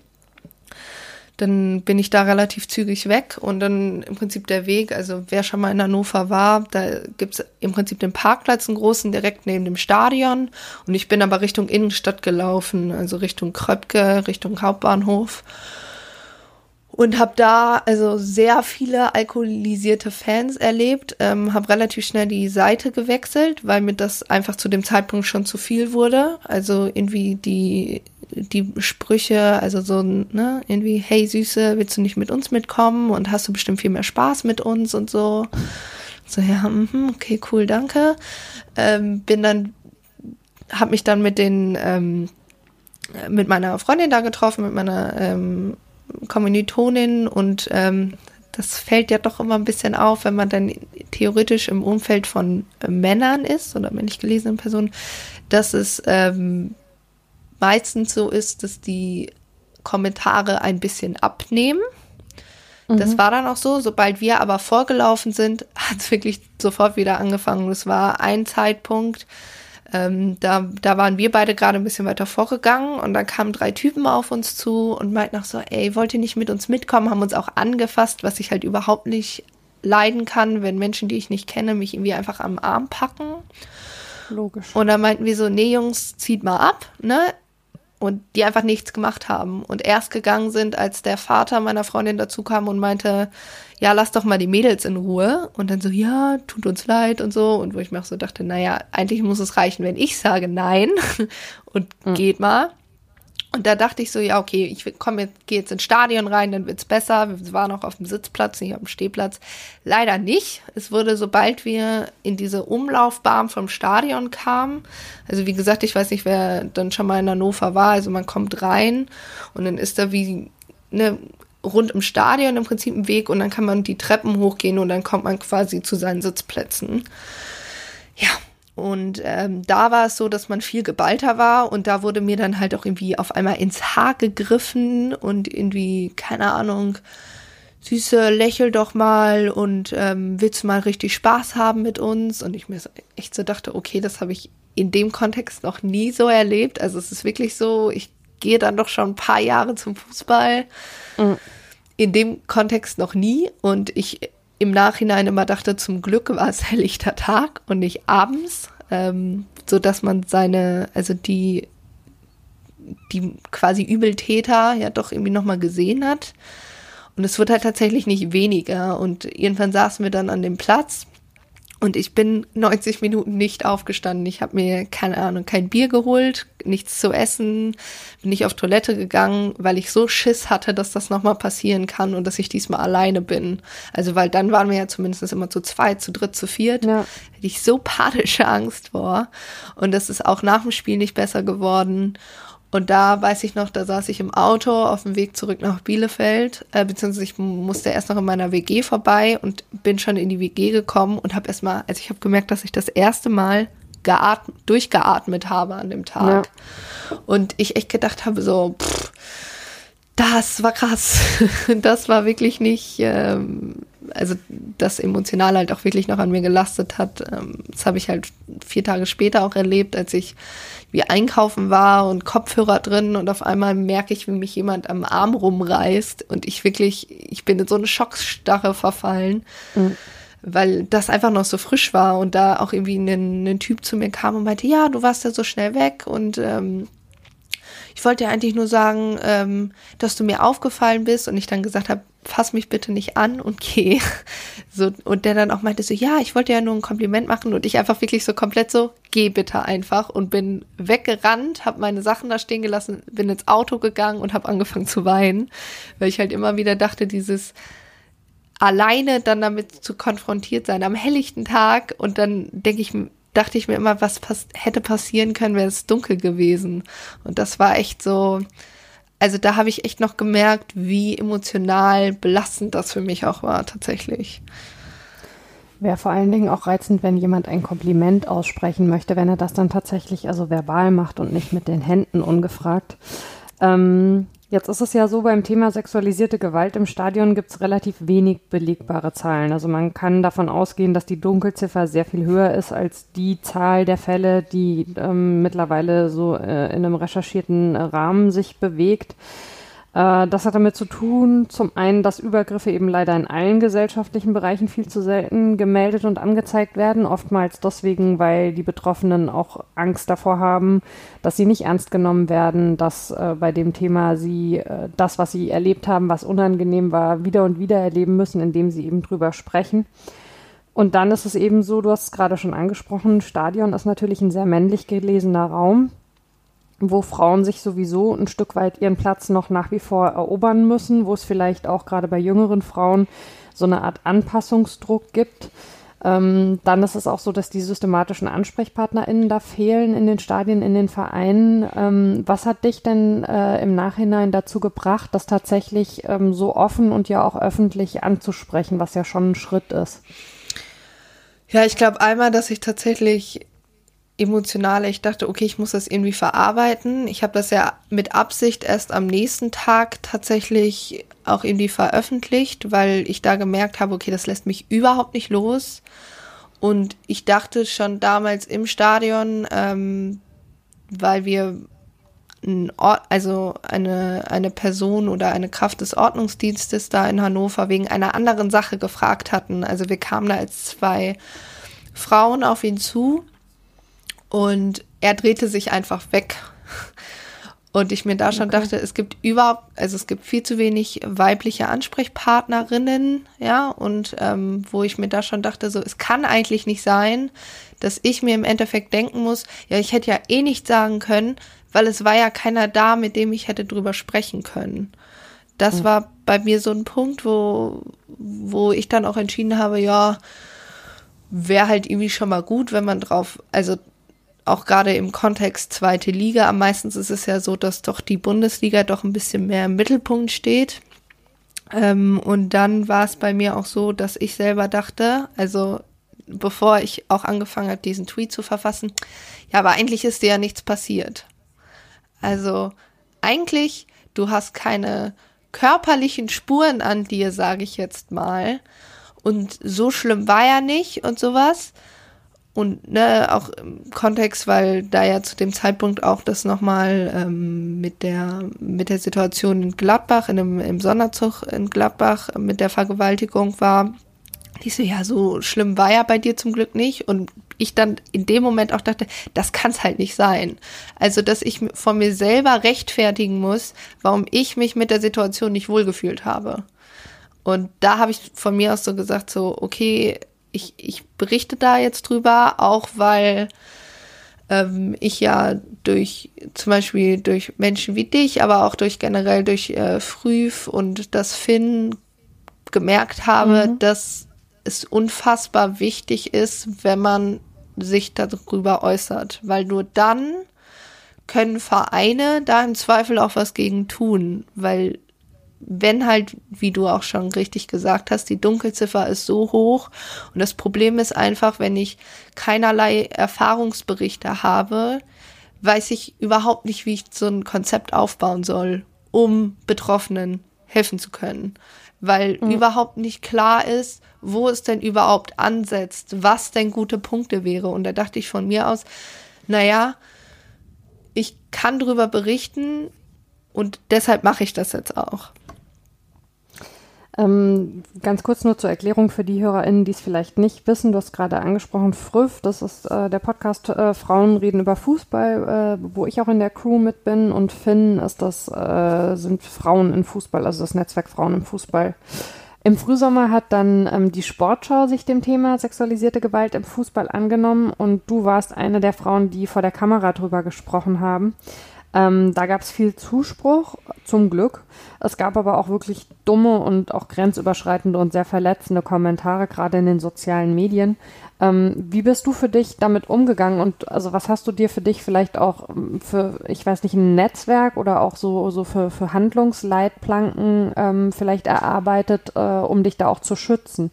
dann bin ich da relativ zügig weg und dann im Prinzip der Weg, also wer schon mal in Hannover war, da gibt's im Prinzip den Parkplatz, einen großen, direkt neben dem Stadion. Und ich bin aber Richtung Innenstadt gelaufen, also Richtung Kröpke, Richtung Hauptbahnhof und habe da also sehr viele alkoholisierte Fans erlebt, ähm, habe relativ schnell die Seite gewechselt, weil mir das einfach zu dem Zeitpunkt schon zu viel wurde. Also irgendwie die die Sprüche, also so, ne, irgendwie, hey Süße, willst du nicht mit uns mitkommen und hast du bestimmt viel mehr Spaß mit uns und so. So, ja, mh, okay, cool, danke. Ähm, bin dann, hab mich dann mit den, ähm, mit meiner Freundin da getroffen, mit meiner ähm, Kommilitonin und ähm, das fällt ja doch immer ein bisschen auf, wenn man dann theoretisch im Umfeld von äh, Männern ist oder männlich gelesenen Personen, dass es ähm, meistens so ist, dass die Kommentare ein bisschen abnehmen. Mhm. Das war dann auch so. Sobald wir aber vorgelaufen sind, hat es wirklich sofort wieder angefangen. Das war ein Zeitpunkt, ähm, da, da waren wir beide gerade ein bisschen weiter vorgegangen und dann kamen drei Typen auf uns zu und meinten auch so, ey, wollt ihr nicht mit uns mitkommen? Haben uns auch angefasst, was ich halt überhaupt nicht leiden kann, wenn Menschen, die ich nicht kenne, mich irgendwie einfach am Arm packen. Logisch. Und dann meinten wir so, nee, Jungs, zieht mal ab, ne? Und die einfach nichts gemacht haben und erst gegangen sind, als der Vater meiner Freundin dazu kam und meinte, ja, lass doch mal die Mädels in Ruhe und dann so, ja, tut uns leid und so und wo ich mir auch so dachte, naja, eigentlich muss es reichen, wenn ich sage nein und mhm. geht mal. Und da dachte ich so, ja, okay, ich komme jetzt, gehe jetzt ins Stadion rein, dann wird's besser. Wir waren noch auf dem Sitzplatz, nicht auf dem Stehplatz. Leider nicht. Es wurde, sobald wir in diese Umlaufbahn vom Stadion kamen, also wie gesagt, ich weiß nicht, wer dann schon mal in Hannover war, also man kommt rein und dann ist da wie ne, rund im Stadion im Prinzip ein Weg und dann kann man die Treppen hochgehen und dann kommt man quasi zu seinen Sitzplätzen. Ja, und ähm, da war es so, dass man viel geballter war und da wurde mir dann halt auch irgendwie auf einmal ins Haar gegriffen und irgendwie, keine Ahnung, Süße, lächel doch mal und ähm, willst du mal richtig Spaß haben mit uns? Und ich mir so, echt so dachte, okay, das habe ich in dem Kontext noch nie so erlebt. Also es ist wirklich so, ich gehe dann doch schon ein paar Jahre zum Fußball. Mhm in dem Kontext noch nie und ich im Nachhinein immer dachte, zum Glück war es helllichter Tag und nicht abends, ähm, so dass man seine, also die, die quasi Übeltäter ja doch irgendwie nochmal gesehen hat. Und es wird halt tatsächlich nicht weniger. Und irgendwann saßen wir dann an dem Platz und ich bin 90 Minuten nicht aufgestanden. Ich habe mir, keine Ahnung, kein Bier geholt, nichts zu essen, bin nicht auf Toilette gegangen, weil ich so Schiss hatte, dass das nochmal passieren kann und dass ich diesmal alleine bin. Also, weil dann waren wir ja zumindest immer zu zweit, zu dritt, zu viert. Ja. Hätte ich so panische Angst vor. Und das ist auch nach dem Spiel nicht besser geworden. Und da weiß ich noch, da saß ich im Auto auf dem Weg zurück nach Bielefeld, äh, beziehungsweise ich musste erst noch in meiner WG vorbei und bin schon in die WG gekommen und habe erstmal, also ich habe gemerkt, dass ich das erste Mal geatmet, durchgeatmet habe an dem Tag. Ja. Und ich echt gedacht habe, so, pff, das war krass. das war wirklich nicht, ähm, also das emotional halt auch wirklich noch an mir gelastet hat. Ähm, das habe ich halt vier Tage später auch erlebt, als ich wie einkaufen war und Kopfhörer drin und auf einmal merke ich, wie mich jemand am Arm rumreißt und ich wirklich, ich bin in so eine Schocksstarre verfallen. Mhm weil das einfach noch so frisch war und da auch irgendwie ein, ein, Typ zu mir kam und meinte, ja, du warst ja so schnell weg und ähm, ich wollte dir eigentlich nur sagen, ähm, dass du mir aufgefallen bist und ich dann gesagt habe, fass mich bitte nicht an und geh. So, und der dann auch meinte so, ja, ich wollte ja nur ein Kompliment machen und ich einfach wirklich so komplett so, geh bitte einfach und bin weggerannt, habe meine Sachen da stehen gelassen, bin ins Auto gegangen und habe angefangen zu weinen, weil ich halt immer wieder dachte, dieses alleine dann damit zu konfrontiert sein am helllichten Tag und dann denke ich dachte ich mir immer, was pass hätte passieren können, wäre es dunkel gewesen. Und das war echt so, also da habe ich echt noch gemerkt, wie emotional belastend das für mich auch war, tatsächlich. Wäre vor allen Dingen auch reizend, wenn jemand ein Kompliment aussprechen möchte, wenn er das dann tatsächlich also verbal macht und nicht mit den Händen ungefragt. Ähm, Jetzt ist es ja so, beim Thema sexualisierte Gewalt im Stadion gibt es relativ wenig belegbare Zahlen. Also man kann davon ausgehen, dass die Dunkelziffer sehr viel höher ist als die Zahl der Fälle, die ähm, mittlerweile so äh, in einem recherchierten Rahmen sich bewegt. Äh, das hat damit zu tun, zum einen, dass Übergriffe eben leider in allen gesellschaftlichen Bereichen viel zu selten gemeldet und angezeigt werden, oftmals deswegen, weil die Betroffenen auch Angst davor haben, dass sie nicht ernst genommen werden, dass äh, bei dem Thema sie äh, das, was sie erlebt haben, was unangenehm war, wieder und wieder erleben müssen, indem sie eben drüber sprechen. Und dann ist es eben so, du hast es gerade schon angesprochen, Stadion ist natürlich ein sehr männlich gelesener Raum wo Frauen sich sowieso ein Stück weit ihren Platz noch nach wie vor erobern müssen, wo es vielleicht auch gerade bei jüngeren Frauen so eine Art Anpassungsdruck gibt. Ähm, dann ist es auch so, dass die systematischen AnsprechpartnerInnen da fehlen in den Stadien, in den Vereinen. Ähm, was hat dich denn äh, im Nachhinein dazu gebracht, das tatsächlich ähm, so offen und ja auch öffentlich anzusprechen, was ja schon ein Schritt ist? Ja, ich glaube einmal, dass ich tatsächlich emotionale. Ich dachte, okay, ich muss das irgendwie verarbeiten. Ich habe das ja mit Absicht erst am nächsten Tag tatsächlich auch irgendwie veröffentlicht, weil ich da gemerkt habe, okay, das lässt mich überhaupt nicht los. Und ich dachte schon damals im Stadion, ähm, weil wir ein Ort, also eine, eine Person oder eine Kraft des Ordnungsdienstes da in Hannover wegen einer anderen Sache gefragt hatten. Also wir kamen da als zwei Frauen auf ihn zu und er drehte sich einfach weg. Und ich mir da schon okay. dachte, es gibt überhaupt, also es gibt viel zu wenig weibliche Ansprechpartnerinnen, ja, und ähm, wo ich mir da schon dachte, so, es kann eigentlich nicht sein, dass ich mir im Endeffekt denken muss, ja, ich hätte ja eh nicht sagen können, weil es war ja keiner da, mit dem ich hätte drüber sprechen können. Das mhm. war bei mir so ein Punkt, wo, wo ich dann auch entschieden habe, ja, wäre halt irgendwie schon mal gut, wenn man drauf, also auch gerade im Kontext zweite Liga. Am meisten ist es ja so, dass doch die Bundesliga doch ein bisschen mehr im Mittelpunkt steht. Ähm, und dann war es bei mir auch so, dass ich selber dachte, also bevor ich auch angefangen habe, diesen Tweet zu verfassen, ja, aber eigentlich ist dir ja nichts passiert. Also eigentlich, du hast keine körperlichen Spuren an dir, sage ich jetzt mal. Und so schlimm war ja nicht und sowas. Und ne, auch im Kontext, weil da ja zu dem Zeitpunkt auch das nochmal ähm, mit der mit der Situation in Gladbach, in einem, im Sonderzug in Gladbach mit der Vergewaltigung war. Die so, ja, so schlimm war ja bei dir zum Glück nicht. Und ich dann in dem Moment auch dachte, das kann es halt nicht sein. Also, dass ich von mir selber rechtfertigen muss, warum ich mich mit der Situation nicht wohlgefühlt habe. Und da habe ich von mir aus so gesagt, so, okay, ich, ich berichte da jetzt drüber, auch weil ähm, ich ja durch zum Beispiel durch Menschen wie dich, aber auch durch generell durch äh, Früh und das Finn gemerkt habe, mhm. dass es unfassbar wichtig ist, wenn man sich darüber äußert, weil nur dann können Vereine da im Zweifel auch was gegen tun, weil wenn halt, wie du auch schon richtig gesagt hast, die Dunkelziffer ist so hoch und das Problem ist einfach, wenn ich keinerlei Erfahrungsberichte habe, weiß ich überhaupt nicht, wie ich so ein Konzept aufbauen soll, um Betroffenen helfen zu können, weil mhm. überhaupt nicht klar ist, wo es denn überhaupt ansetzt, was denn gute Punkte wäre. Und da dachte ich von mir aus, naja, ich kann darüber berichten und deshalb mache ich das jetzt auch. Ähm, ganz kurz nur zur Erklärung für die HörerInnen, die es vielleicht nicht wissen. Du hast gerade angesprochen, Früff, das ist äh, der Podcast äh, Frauen reden über Fußball, äh, wo ich auch in der Crew mit bin. Und Finn ist das, äh, sind Frauen in Fußball, also das Netzwerk Frauen im Fußball. Im Frühsommer hat dann ähm, die Sportschau sich dem Thema sexualisierte Gewalt im Fußball angenommen und du warst eine der Frauen, die vor der Kamera drüber gesprochen haben. Ähm, da gab es viel Zuspruch, zum Glück. Es gab aber auch wirklich dumme und auch grenzüberschreitende und sehr verletzende Kommentare, gerade in den sozialen Medien. Ähm, wie bist du für dich damit umgegangen und also was hast du dir für dich vielleicht auch ähm, für, ich weiß nicht, ein Netzwerk oder auch so, so für, für Handlungsleitplanken ähm, vielleicht erarbeitet, äh, um dich da auch zu schützen?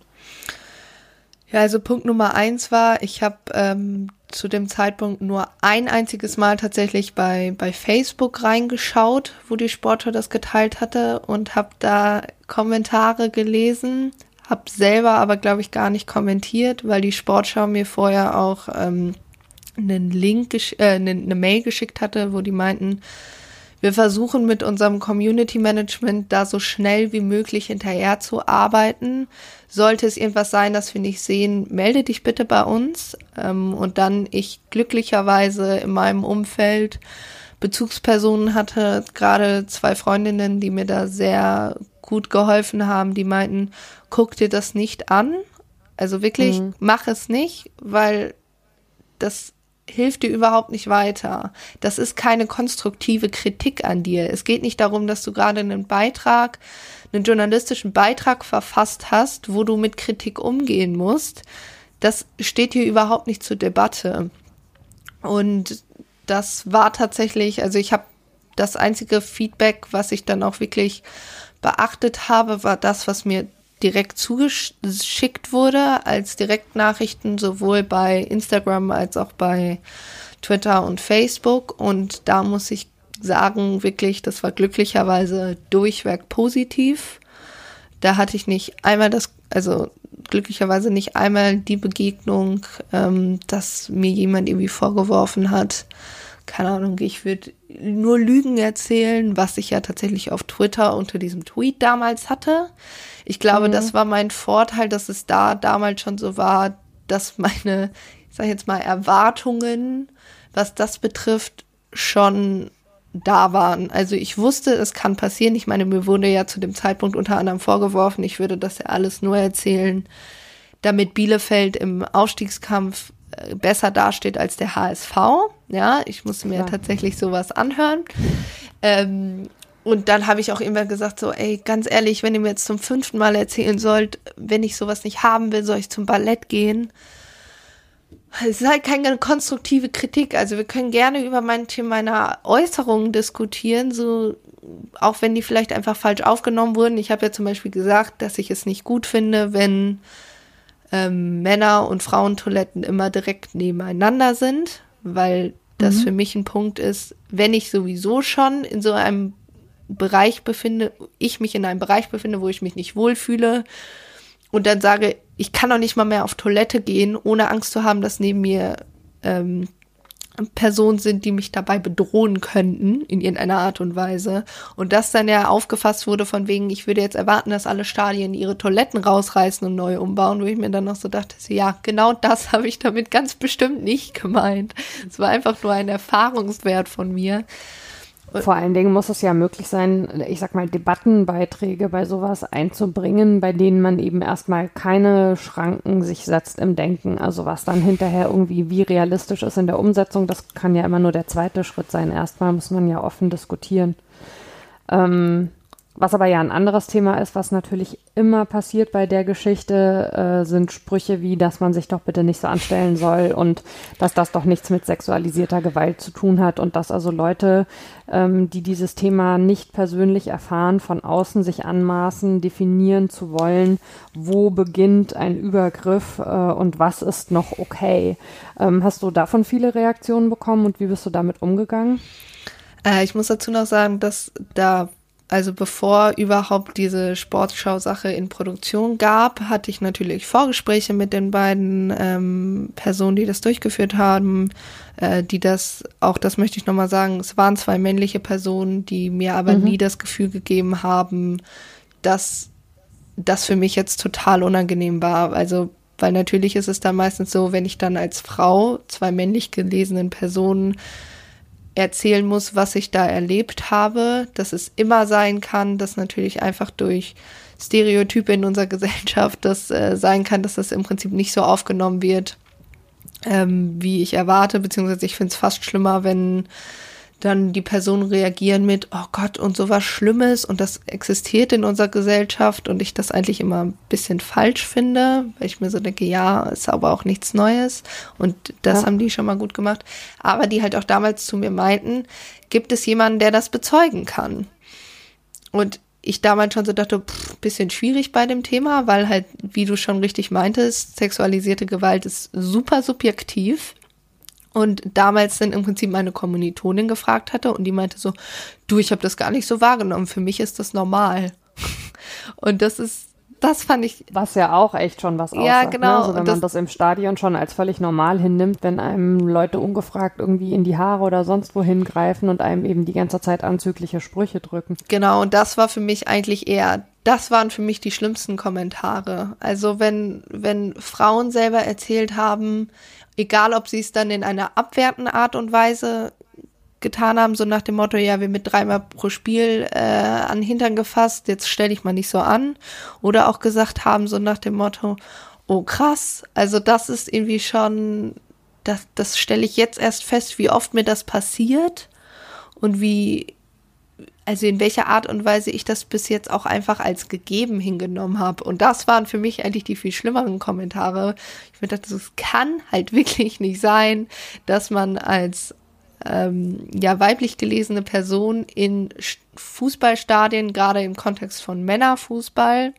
Ja, also Punkt Nummer eins war, ich habe ähm, zu dem Zeitpunkt nur ein einziges Mal tatsächlich bei, bei Facebook reingeschaut, wo die Sportschau das geteilt hatte und habe da Kommentare gelesen, habe selber aber, glaube ich, gar nicht kommentiert, weil die Sportschau mir vorher auch ähm, einen Link, äh, eine, eine Mail geschickt hatte, wo die meinten, wir versuchen mit unserem Community Management da so schnell wie möglich hinterher zu arbeiten. Sollte es irgendwas sein, das wir nicht sehen, melde dich bitte bei uns. Ähm, und dann ich glücklicherweise in meinem Umfeld Bezugspersonen hatte, gerade zwei Freundinnen, die mir da sehr gut geholfen haben, die meinten, guck dir das nicht an. Also wirklich, mhm. mach es nicht, weil das hilft dir überhaupt nicht weiter. Das ist keine konstruktive Kritik an dir. Es geht nicht darum, dass du gerade einen Beitrag, einen journalistischen Beitrag verfasst hast, wo du mit Kritik umgehen musst. Das steht hier überhaupt nicht zur Debatte. Und das war tatsächlich, also ich habe das einzige Feedback, was ich dann auch wirklich beachtet habe, war das, was mir direkt zugeschickt wurde als Direktnachrichten sowohl bei Instagram als auch bei Twitter und Facebook. Und da muss ich sagen, wirklich, das war glücklicherweise durchweg positiv. Da hatte ich nicht einmal das, also glücklicherweise nicht einmal die Begegnung, ähm, dass mir jemand irgendwie vorgeworfen hat, keine Ahnung, ich würde nur Lügen erzählen, was ich ja tatsächlich auf Twitter unter diesem Tweet damals hatte. Ich glaube, mhm. das war mein Vorteil, dass es da damals schon so war, dass meine, ich sag jetzt mal, Erwartungen, was das betrifft, schon da waren. Also ich wusste, es kann passieren. Ich meine, mir wurde ja zu dem Zeitpunkt unter anderem vorgeworfen, ich würde das ja alles nur erzählen, damit Bielefeld im Aufstiegskampf besser dasteht als der HSV. Ja, ich musste mir ja. tatsächlich sowas anhören. Ähm, und dann habe ich auch immer gesagt, so, ey, ganz ehrlich, wenn ihr mir jetzt zum fünften Mal erzählen sollt, wenn ich sowas nicht haben will, soll ich zum Ballett gehen. Es ist halt keine konstruktive Kritik. Also wir können gerne über manche meiner Äußerungen diskutieren, so auch wenn die vielleicht einfach falsch aufgenommen wurden. Ich habe ja zum Beispiel gesagt, dass ich es nicht gut finde, wenn ähm, Männer- und Frauentoiletten immer direkt nebeneinander sind, weil das mhm. für mich ein Punkt ist, wenn ich sowieso schon in so einem Bereich befinde, ich mich in einem Bereich befinde, wo ich mich nicht wohlfühle und dann sage, ich kann auch nicht mal mehr auf Toilette gehen, ohne Angst zu haben, dass neben mir ähm, Personen sind, die mich dabei bedrohen könnten in irgendeiner Art und Weise. Und das dann ja aufgefasst wurde von wegen, ich würde jetzt erwarten, dass alle Stadien ihre Toiletten rausreißen und neu umbauen, wo ich mir dann noch so dachte, ja, genau das habe ich damit ganz bestimmt nicht gemeint. Es war einfach nur ein Erfahrungswert von mir. Vor allen Dingen muss es ja möglich sein, ich sag mal, Debattenbeiträge bei sowas einzubringen, bei denen man eben erstmal keine Schranken sich setzt im Denken. Also was dann hinterher irgendwie wie realistisch ist in der Umsetzung, das kann ja immer nur der zweite Schritt sein. Erstmal muss man ja offen diskutieren. Ähm, was aber ja ein anderes Thema ist, was natürlich immer passiert bei der Geschichte, äh, sind Sprüche wie, dass man sich doch bitte nicht so anstellen soll und dass das doch nichts mit sexualisierter Gewalt zu tun hat und dass also Leute, ähm, die dieses Thema nicht persönlich erfahren, von außen sich anmaßen, definieren zu wollen, wo beginnt ein Übergriff äh, und was ist noch okay. Ähm, hast du davon viele Reaktionen bekommen und wie bist du damit umgegangen? Äh, ich muss dazu noch sagen, dass da also bevor überhaupt diese Sportschau-Sache in Produktion gab, hatte ich natürlich Vorgespräche mit den beiden ähm, Personen, die das durchgeführt haben, äh, die das, auch das möchte ich nochmal sagen, es waren zwei männliche Personen, die mir aber mhm. nie das Gefühl gegeben haben, dass das für mich jetzt total unangenehm war. Also, weil natürlich ist es dann meistens so, wenn ich dann als Frau zwei männlich gelesenen Personen erzählen muss, was ich da erlebt habe, dass es immer sein kann, dass natürlich einfach durch Stereotype in unserer Gesellschaft das äh, sein kann, dass das im Prinzip nicht so aufgenommen wird, ähm, wie ich erwarte, beziehungsweise ich finde es fast schlimmer, wenn dann die Personen reagieren mit, oh Gott, und sowas Schlimmes und das existiert in unserer Gesellschaft und ich das eigentlich immer ein bisschen falsch finde, weil ich mir so denke, ja, ist aber auch nichts Neues und das ja. haben die schon mal gut gemacht. Aber die halt auch damals zu mir meinten, gibt es jemanden, der das bezeugen kann? Und ich damals schon so dachte, pff, bisschen schwierig bei dem Thema, weil halt, wie du schon richtig meintest, sexualisierte Gewalt ist super subjektiv. Und damals dann im Prinzip meine Kommilitonin gefragt hatte und die meinte so, du, ich habe das gar nicht so wahrgenommen, für mich ist das normal. Und das ist, das fand ich. Was ja auch echt schon was aussagt. Ja, ne? genau. Ne? Also wenn man das im Stadion schon als völlig normal hinnimmt, wenn einem Leute ungefragt irgendwie in die Haare oder sonst wohin greifen und einem eben die ganze Zeit anzügliche Sprüche drücken. Genau, und das war für mich eigentlich eher das waren für mich die schlimmsten Kommentare. Also wenn, wenn Frauen selber erzählt haben, egal ob sie es dann in einer abwertenden Art und Weise getan haben, so nach dem Motto, ja, wir mit dreimal pro Spiel äh, an Hintern gefasst, jetzt stell dich mal nicht so an. Oder auch gesagt haben, so nach dem Motto, oh krass, also das ist irgendwie schon, das, das stelle ich jetzt erst fest, wie oft mir das passiert und wie, also in welcher Art und Weise ich das bis jetzt auch einfach als gegeben hingenommen habe. Und das waren für mich eigentlich die viel schlimmeren Kommentare. Ich mir dachte, es kann halt wirklich nicht sein, dass man als ähm, ja weiblich gelesene Person in Fußballstadien, gerade im Kontext von Männerfußball,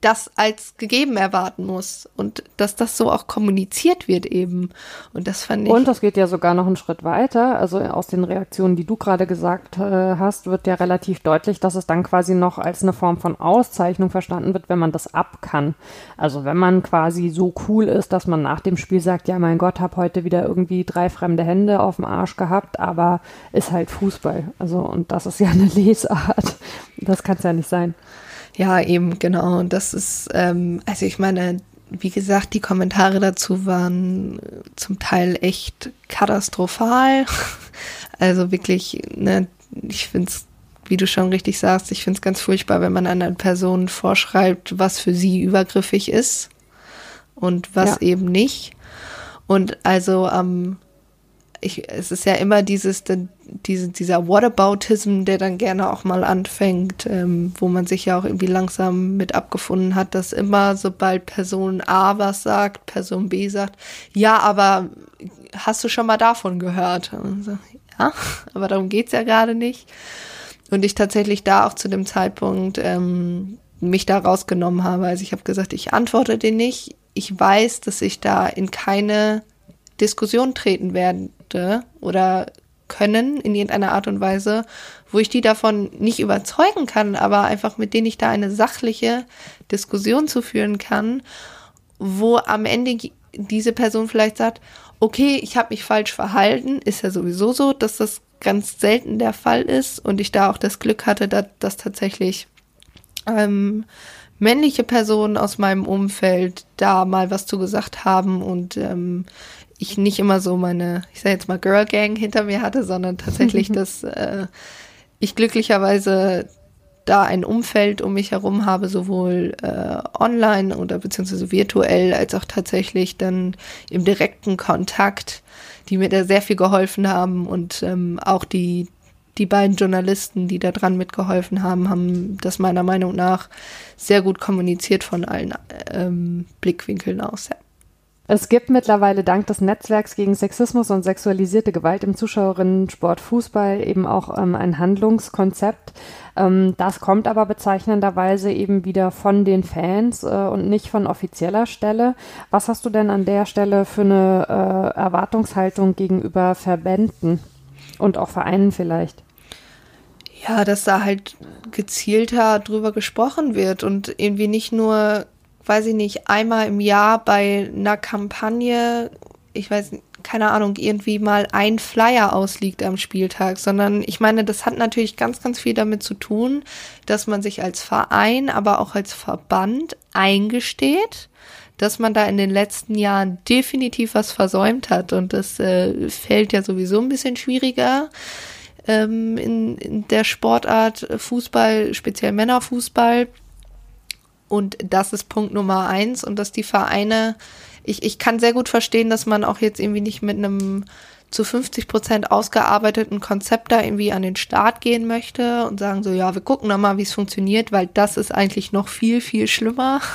das als gegeben erwarten muss und dass das so auch kommuniziert wird eben. Und das fand ich. Und das geht ja sogar noch einen Schritt weiter. Also aus den Reaktionen, die du gerade gesagt äh, hast, wird ja relativ deutlich, dass es dann quasi noch als eine Form von Auszeichnung verstanden wird, wenn man das ab kann. Also wenn man quasi so cool ist, dass man nach dem Spiel sagt, ja mein Gott, hab heute wieder irgendwie drei fremde Hände auf dem Arsch gehabt, aber ist halt Fußball. Also und das ist ja eine Lesart. Das kann es ja nicht sein. Ja, eben, genau. Und das ist, ähm, also ich meine, wie gesagt, die Kommentare dazu waren zum Teil echt katastrophal. Also wirklich, ne, ich finde es, wie du schon richtig sagst, ich finde es ganz furchtbar, wenn man einer Person vorschreibt, was für sie übergriffig ist und was ja. eben nicht. Und also am ähm, ich, es ist ja immer dieses, diese, dieser Whataboutism, der dann gerne auch mal anfängt, ähm, wo man sich ja auch irgendwie langsam mit abgefunden hat, dass immer, sobald Person A was sagt, Person B sagt, ja, aber hast du schon mal davon gehört? So, ja, aber darum geht's ja gerade nicht. Und ich tatsächlich da auch zu dem Zeitpunkt ähm, mich da rausgenommen habe. Also ich habe gesagt, ich antworte dir nicht. Ich weiß, dass ich da in keine Diskussion treten werde oder können in irgendeiner Art und Weise, wo ich die davon nicht überzeugen kann, aber einfach mit denen ich da eine sachliche Diskussion zu führen kann, wo am Ende diese Person vielleicht sagt, okay, ich habe mich falsch verhalten, ist ja sowieso so, dass das ganz selten der Fall ist und ich da auch das Glück hatte, dass, dass tatsächlich ähm, männliche Personen aus meinem Umfeld da mal was zu gesagt haben und ähm, ich nicht immer so meine, ich sage jetzt mal Girl Gang hinter mir hatte, sondern tatsächlich, dass äh, ich glücklicherweise da ein Umfeld um mich herum habe, sowohl äh, online oder beziehungsweise virtuell, als auch tatsächlich dann im direkten Kontakt, die mir da sehr viel geholfen haben und ähm, auch die, die beiden Journalisten, die da dran mitgeholfen haben, haben das meiner Meinung nach sehr gut kommuniziert von allen ähm, Blickwinkeln aus. Ja. Es gibt mittlerweile dank des Netzwerks gegen Sexismus und sexualisierte Gewalt im Zuschauerinnensport Fußball eben auch ähm, ein Handlungskonzept. Ähm, das kommt aber bezeichnenderweise eben wieder von den Fans äh, und nicht von offizieller Stelle. Was hast du denn an der Stelle für eine äh, Erwartungshaltung gegenüber Verbänden und auch Vereinen vielleicht? Ja, dass da halt gezielter drüber gesprochen wird und irgendwie nicht nur weiß ich nicht, einmal im Jahr bei einer Kampagne, ich weiß keine Ahnung, irgendwie mal ein Flyer ausliegt am Spieltag, sondern ich meine, das hat natürlich ganz, ganz viel damit zu tun, dass man sich als Verein, aber auch als Verband eingesteht, dass man da in den letzten Jahren definitiv was versäumt hat. Und das äh, fällt ja sowieso ein bisschen schwieriger ähm, in, in der Sportart Fußball, speziell Männerfußball und das ist Punkt Nummer eins und dass die Vereine, ich, ich kann sehr gut verstehen, dass man auch jetzt irgendwie nicht mit einem zu 50 Prozent ausgearbeiteten Konzept da irgendwie an den Start gehen möchte und sagen so, ja, wir gucken dann mal, wie es funktioniert, weil das ist eigentlich noch viel, viel schlimmer.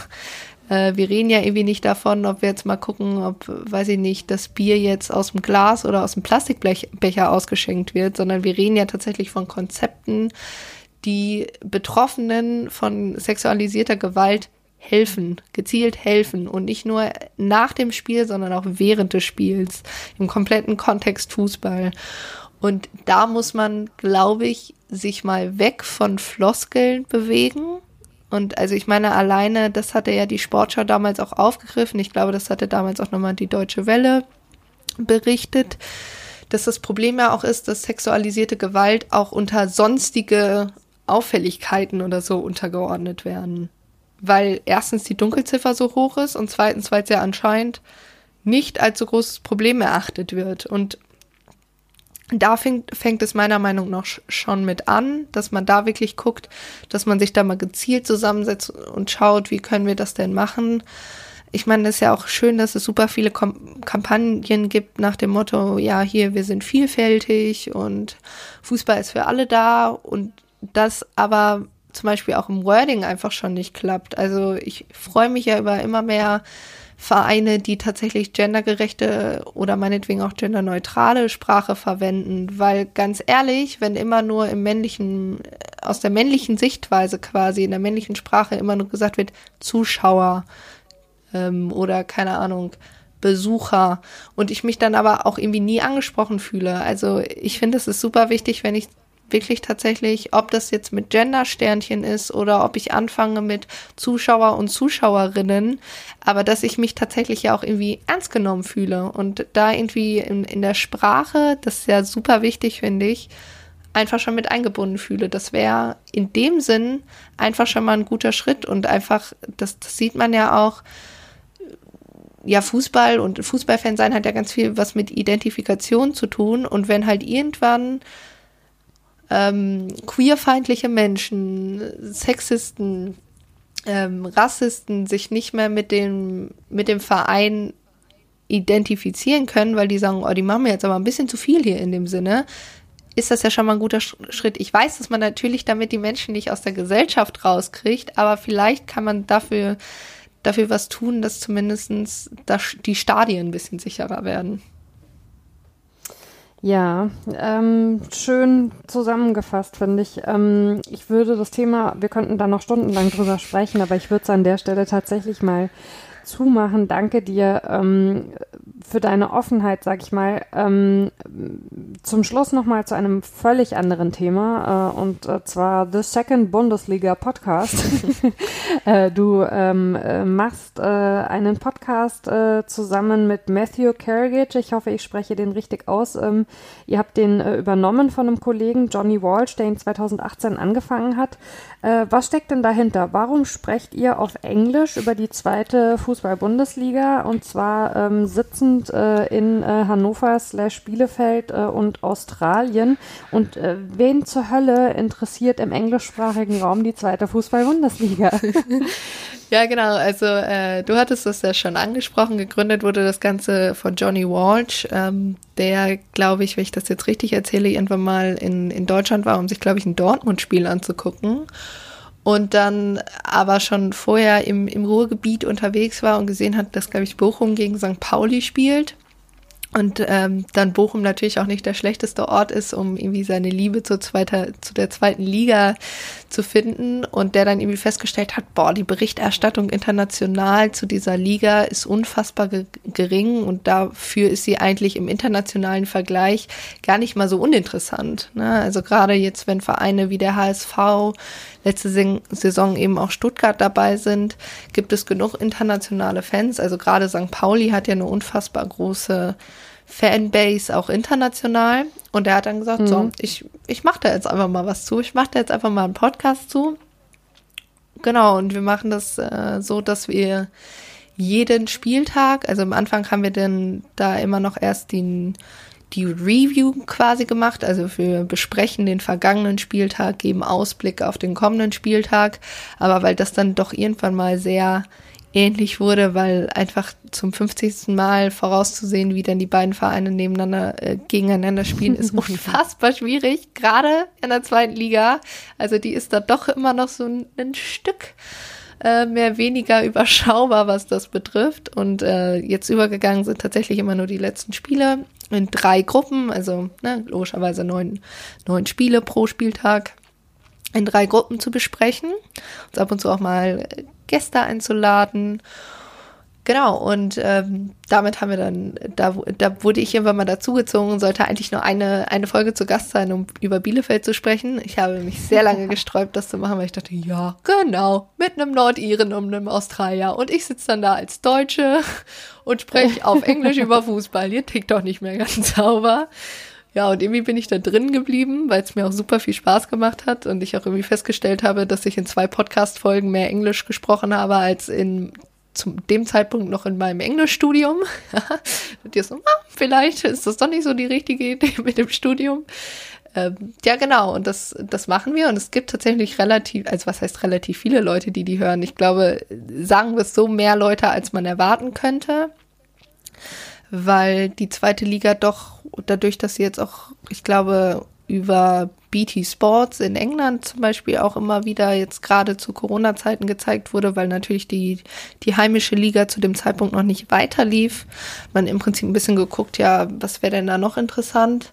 Äh, wir reden ja irgendwie nicht davon, ob wir jetzt mal gucken, ob, weiß ich nicht, das Bier jetzt aus dem Glas oder aus dem Plastikbecher ausgeschenkt wird, sondern wir reden ja tatsächlich von Konzepten, die Betroffenen von sexualisierter Gewalt helfen, gezielt helfen und nicht nur nach dem Spiel, sondern auch während des Spiels, im kompletten Kontext Fußball. Und da muss man, glaube ich, sich mal weg von Floskeln bewegen. Und also ich meine, alleine, das hatte ja die Sportschau damals auch aufgegriffen. Ich glaube, das hatte damals auch nochmal die Deutsche Welle berichtet, dass das Problem ja auch ist, dass sexualisierte Gewalt auch unter sonstige Auffälligkeiten oder so untergeordnet werden. Weil erstens die Dunkelziffer so hoch ist und zweitens, weil es ja anscheinend nicht als so großes Problem erachtet wird. Und da fängt, fängt es meiner Meinung nach schon mit an, dass man da wirklich guckt, dass man sich da mal gezielt zusammensetzt und schaut, wie können wir das denn machen. Ich meine, es ist ja auch schön, dass es super viele Kom Kampagnen gibt nach dem Motto, ja, hier, wir sind vielfältig und Fußball ist für alle da und das aber zum Beispiel auch im Wording einfach schon nicht klappt. Also ich freue mich ja über immer mehr Vereine, die tatsächlich gendergerechte oder meinetwegen auch genderneutrale Sprache verwenden, weil ganz ehrlich, wenn immer nur im männlichen, aus der männlichen Sichtweise quasi, in der männlichen Sprache immer nur gesagt wird, Zuschauer ähm, oder keine Ahnung, Besucher und ich mich dann aber auch irgendwie nie angesprochen fühle. Also ich finde, es ist super wichtig, wenn ich wirklich tatsächlich, ob das jetzt mit Gender-Sternchen ist oder ob ich anfange mit Zuschauer und Zuschauerinnen, aber dass ich mich tatsächlich ja auch irgendwie ernst genommen fühle und da irgendwie in, in der Sprache, das ist ja super wichtig, finde ich, einfach schon mit eingebunden fühle. Das wäre in dem Sinn einfach schon mal ein guter Schritt und einfach, das, das sieht man ja auch, ja, Fußball und Fußballfan sein hat ja ganz viel was mit Identifikation zu tun. Und wenn halt irgendwann ähm, queerfeindliche Menschen, Sexisten, ähm, Rassisten sich nicht mehr mit dem, mit dem Verein identifizieren können, weil die sagen, oh, die machen mir jetzt aber ein bisschen zu viel hier in dem Sinne, ist das ja schon mal ein guter Schritt. Ich weiß, dass man natürlich damit die Menschen nicht aus der Gesellschaft rauskriegt, aber vielleicht kann man dafür, dafür was tun, dass zumindest die Stadien ein bisschen sicherer werden. Ja, ähm, schön zusammengefasst, finde ich. Ähm, ich würde das Thema, wir könnten da noch stundenlang drüber sprechen, aber ich würde es an der Stelle tatsächlich mal zumachen. Danke dir ähm, für deine Offenheit, sag ich mal. Ähm, zum Schluss nochmal zu einem völlig anderen Thema äh, und äh, zwar The Second Bundesliga Podcast. äh, du ähm, äh, machst äh, einen Podcast äh, zusammen mit Matthew Carriage. Ich hoffe, ich spreche den richtig aus. Ähm, ihr habt den übernommen von einem Kollegen, Johnny Walsh, der ihn 2018 angefangen hat. was steckt denn dahinter? Warum sprecht ihr auf Englisch über die zweite Fußball-Bundesliga und zwar ähm, sitzend äh, in äh, Hannover slash Bielefeld äh, und Australien. Und äh, wen zur Hölle interessiert im englischsprachigen Raum die zweite Fußball-Bundesliga? ja, genau. Also äh, du hattest das ja schon angesprochen. Gegründet wurde das Ganze von Johnny Walsh, ähm, der, glaube ich, wenn ich das jetzt richtig erzähle, irgendwann mal in, in Deutschland war, um sich, glaube ich, ein Dortmund-Spiel anzugucken und dann aber schon vorher im, im Ruhrgebiet unterwegs war und gesehen hat, dass, glaube ich, Bochum gegen St. Pauli spielt. Und ähm, dann Bochum natürlich auch nicht der schlechteste Ort ist, um irgendwie seine Liebe zur zweiter, zu der zweiten Liga zu finden. Und der dann irgendwie festgestellt hat, boah, die Berichterstattung international zu dieser Liga ist unfassbar ge gering und dafür ist sie eigentlich im internationalen Vergleich gar nicht mal so uninteressant. Ne? Also gerade jetzt, wenn Vereine wie der HSV letzte Saison eben auch Stuttgart dabei sind, gibt es genug internationale Fans. Also gerade St. Pauli hat ja eine unfassbar große Fanbase auch international. Und er hat dann gesagt, mhm. so, ich, ich mache da jetzt einfach mal was zu. Ich mache da jetzt einfach mal einen Podcast zu. Genau, und wir machen das äh, so, dass wir jeden Spieltag, also am Anfang haben wir dann da immer noch erst den die Review quasi gemacht. Also wir besprechen den vergangenen Spieltag, geben Ausblick auf den kommenden Spieltag. Aber weil das dann doch irgendwann mal sehr ähnlich wurde, weil einfach zum 50. Mal vorauszusehen, wie dann die beiden Vereine nebeneinander äh, gegeneinander spielen, ist unfassbar schwierig, gerade in der zweiten Liga. Also die ist da doch immer noch so ein, ein Stück äh, mehr weniger überschaubar, was das betrifft. Und äh, jetzt übergegangen sind tatsächlich immer nur die letzten Spiele in drei Gruppen, also ne, logischerweise neun, neun Spiele pro Spieltag in drei Gruppen zu besprechen, uns ab und zu auch mal Gäste einzuladen Genau, und ähm, damit haben wir dann, da, da wurde ich irgendwann mal dazugezogen und sollte eigentlich nur eine, eine Folge zu Gast sein, um über Bielefeld zu sprechen. Ich habe mich sehr lange gesträubt, das zu machen, weil ich dachte, ja, genau, mit einem Nordiren und einem Australier. Und ich sitze dann da als Deutsche und spreche auf Englisch über Fußball. Hier tickt doch nicht mehr ganz sauber. Ja, und irgendwie bin ich da drin geblieben, weil es mir auch super viel Spaß gemacht hat und ich auch irgendwie festgestellt habe, dass ich in zwei Podcast-Folgen mehr Englisch gesprochen habe als in zu dem Zeitpunkt noch in meinem Englischstudium. dir so, ah, vielleicht ist das doch nicht so die richtige Idee mit dem Studium. Ähm, ja, genau. Und das, das machen wir. Und es gibt tatsächlich relativ, also was heißt relativ viele Leute, die die hören. Ich glaube, sagen wir es so, mehr Leute, als man erwarten könnte. Weil die zweite Liga doch dadurch, dass sie jetzt auch, ich glaube, über BT Sports in England zum Beispiel auch immer wieder jetzt gerade zu Corona-Zeiten gezeigt wurde, weil natürlich die, die heimische Liga zu dem Zeitpunkt noch nicht weiter lief. Man im Prinzip ein bisschen geguckt, ja, was wäre denn da noch interessant?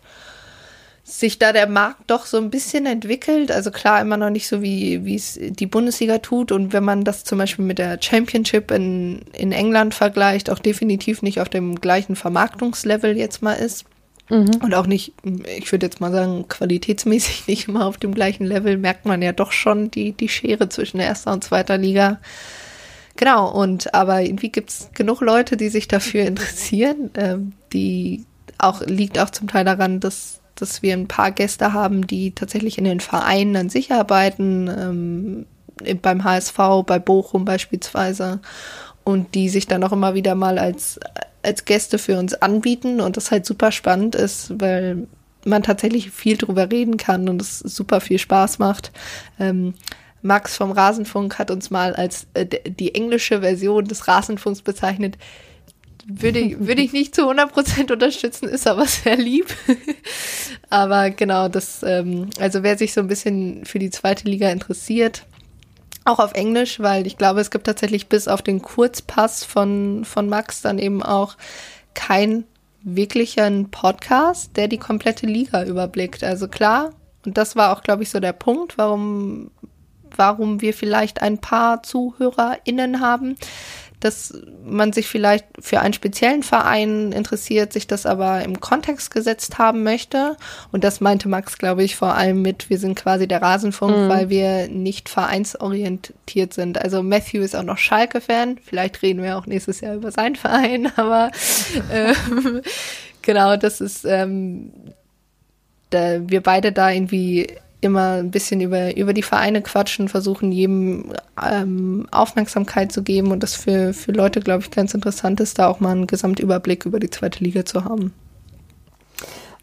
sich da der Markt doch so ein bisschen entwickelt. Also klar, immer noch nicht so, wie es die Bundesliga tut. Und wenn man das zum Beispiel mit der Championship in, in England vergleicht, auch definitiv nicht auf dem gleichen Vermarktungslevel jetzt mal ist. Mhm. Und auch nicht, ich würde jetzt mal sagen, qualitätsmäßig nicht immer auf dem gleichen Level, merkt man ja doch schon die, die Schere zwischen erster und zweiter Liga. Genau, und aber irgendwie gibt es genug Leute, die sich dafür interessieren. Ähm, die auch, liegt auch zum Teil daran, dass, dass wir ein paar Gäste haben, die tatsächlich in den Vereinen an sich arbeiten, ähm, beim HSV, bei Bochum beispielsweise und die sich dann auch immer wieder mal als als Gäste für uns anbieten und das halt super spannend ist, weil man tatsächlich viel drüber reden kann und es super viel Spaß macht. Ähm, Max vom Rasenfunk hat uns mal als äh, die englische Version des Rasenfunks bezeichnet. Würde, ich, würde ich nicht zu 100% unterstützen, ist aber sehr lieb. aber genau, das, ähm, also wer sich so ein bisschen für die zweite Liga interessiert, auch auf Englisch, weil ich glaube, es gibt tatsächlich bis auf den Kurzpass von, von Max dann eben auch kein wirklichen Podcast, der die komplette Liga überblickt. Also klar, und das war auch, glaube ich, so der Punkt, warum, warum wir vielleicht ein paar ZuhörerInnen haben, dass man sich vielleicht für einen speziellen Verein interessiert, sich das aber im Kontext gesetzt haben möchte. Und das meinte Max, glaube ich, vor allem mit, wir sind quasi der Rasenfunk, mhm. weil wir nicht vereinsorientiert sind. Also Matthew ist auch noch Schalke-Fan. Vielleicht reden wir auch nächstes Jahr über seinen Verein, aber ähm, genau, das ist, ähm, da wir beide da irgendwie immer ein bisschen über, über die Vereine quatschen, versuchen jedem ähm, Aufmerksamkeit zu geben und das für, für Leute, glaube ich, ganz interessant ist, da auch mal einen Gesamtüberblick über die zweite Liga zu haben.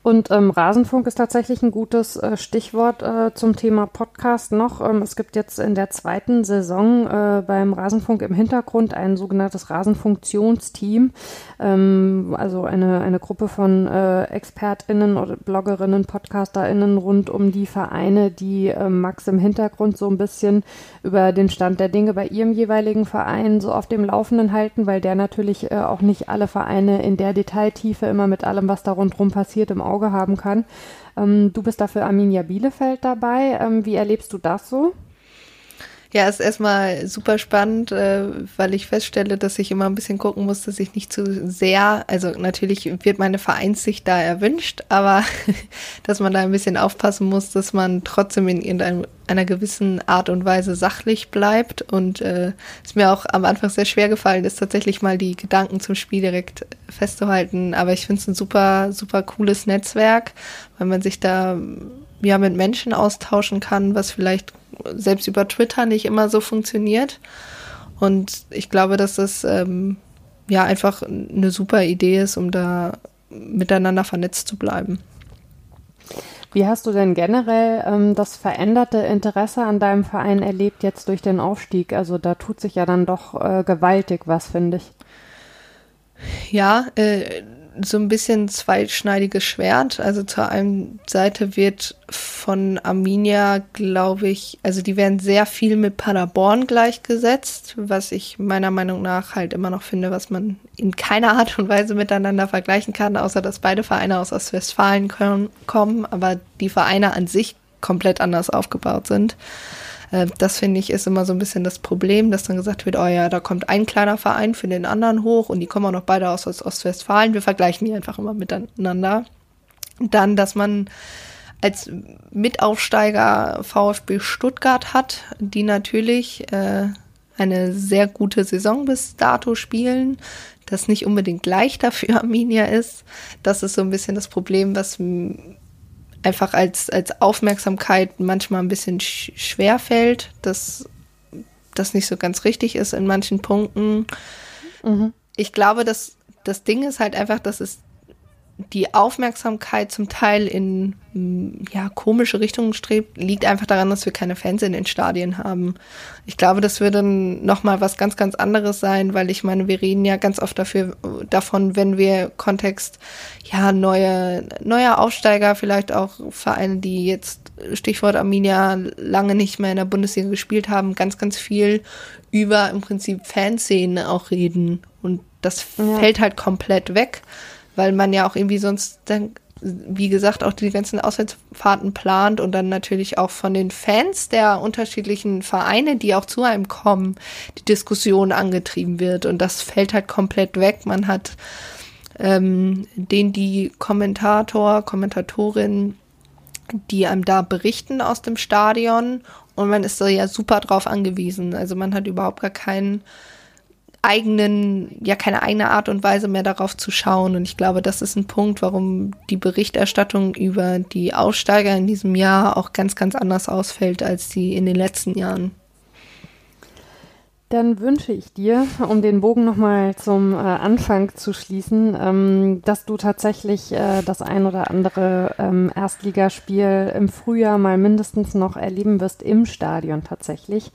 Und ähm, Rasenfunk ist tatsächlich ein gutes äh, Stichwort äh, zum Thema Podcast noch. Ähm, es gibt jetzt in der zweiten Saison äh, beim Rasenfunk im Hintergrund ein sogenanntes Rasenfunktionsteam, ähm, also eine, eine Gruppe von äh, ExpertInnen oder Bloggerinnen, PodcasterInnen rund um die Vereine, die äh, Max im Hintergrund so ein bisschen über den Stand der Dinge bei ihrem jeweiligen Verein so auf dem Laufenden halten, weil der natürlich äh, auch nicht alle Vereine in der Detailtiefe immer mit allem, was da rundherum passiert, im Auge Auge haben kann. Ähm, du bist dafür Arminia Bielefeld dabei. Ähm, wie erlebst du das so? Ja, ist erstmal super spannend, äh, weil ich feststelle, dass ich immer ein bisschen gucken muss, dass ich nicht zu sehr, also natürlich wird meine Vereinssicht da erwünscht, aber dass man da ein bisschen aufpassen muss, dass man trotzdem in irgendeiner gewissen Art und Weise sachlich bleibt. Und äh, ist mir auch am Anfang sehr schwer gefallen, ist tatsächlich mal die Gedanken zum Spiel direkt festzuhalten. Aber ich finde es ein super, super cooles Netzwerk, weil man sich da ja mit Menschen austauschen kann, was vielleicht selbst über Twitter nicht immer so funktioniert. Und ich glaube, dass das ähm, ja einfach eine super Idee ist, um da miteinander vernetzt zu bleiben. Wie hast du denn generell ähm, das veränderte Interesse an deinem Verein erlebt jetzt durch den Aufstieg? Also da tut sich ja dann doch äh, gewaltig was, finde ich. Ja, äh, so ein bisschen zweischneidiges Schwert. Also zur einen Seite wird von Arminia, glaube ich, also die werden sehr viel mit Paderborn gleichgesetzt, was ich meiner Meinung nach halt immer noch finde, was man in keiner Art und Weise miteinander vergleichen kann, außer dass beide Vereine aus Ostwestfalen kommen, aber die Vereine an sich komplett anders aufgebaut sind. Äh, das finde ich ist immer so ein bisschen das Problem, dass dann gesagt wird, oh ja, da kommt ein kleiner Verein für den anderen hoch und die kommen auch noch beide aus Ostwestfalen. Wir vergleichen die einfach immer miteinander. Dann, dass man als Mitaufsteiger VfB Stuttgart hat, die natürlich äh, eine sehr gute Saison bis dato spielen, das nicht unbedingt leichter für Arminia ist. Das ist so ein bisschen das Problem, was einfach als, als Aufmerksamkeit manchmal ein bisschen sch schwer fällt, dass das nicht so ganz richtig ist in manchen Punkten. Mhm. Ich glaube, dass das Ding ist halt einfach, dass es die Aufmerksamkeit zum Teil in mm, ja, komische Richtungen strebt, liegt einfach daran, dass wir keine Fans in den Stadien haben. Ich glaube, das würde dann nochmal was ganz, ganz anderes sein, weil ich meine, wir reden ja ganz oft dafür, davon, wenn wir Kontext, ja, neue, neue Aufsteiger, vielleicht auch Vereine, die jetzt, Stichwort Arminia, lange nicht mehr in der Bundesliga gespielt haben, ganz, ganz viel über im Prinzip Fanszenen auch reden. Und das ja. fällt halt komplett weg weil man ja auch irgendwie sonst dann, wie gesagt, auch die ganzen Auswärtsfahrten plant und dann natürlich auch von den Fans der unterschiedlichen Vereine, die auch zu einem kommen, die Diskussion angetrieben wird. Und das fällt halt komplett weg. Man hat ähm, den die Kommentator, Kommentatorin, die einem da berichten aus dem Stadion und man ist da ja super drauf angewiesen. Also man hat überhaupt gar keinen eigenen, ja keine eigene Art und Weise mehr darauf zu schauen. Und ich glaube, das ist ein Punkt, warum die Berichterstattung über die Aussteiger in diesem Jahr auch ganz, ganz anders ausfällt als die in den letzten Jahren. Dann wünsche ich dir, um den Bogen nochmal zum äh, Anfang zu schließen, ähm, dass du tatsächlich äh, das ein oder andere ähm, Erstligaspiel im Frühjahr mal mindestens noch erleben wirst im Stadion tatsächlich.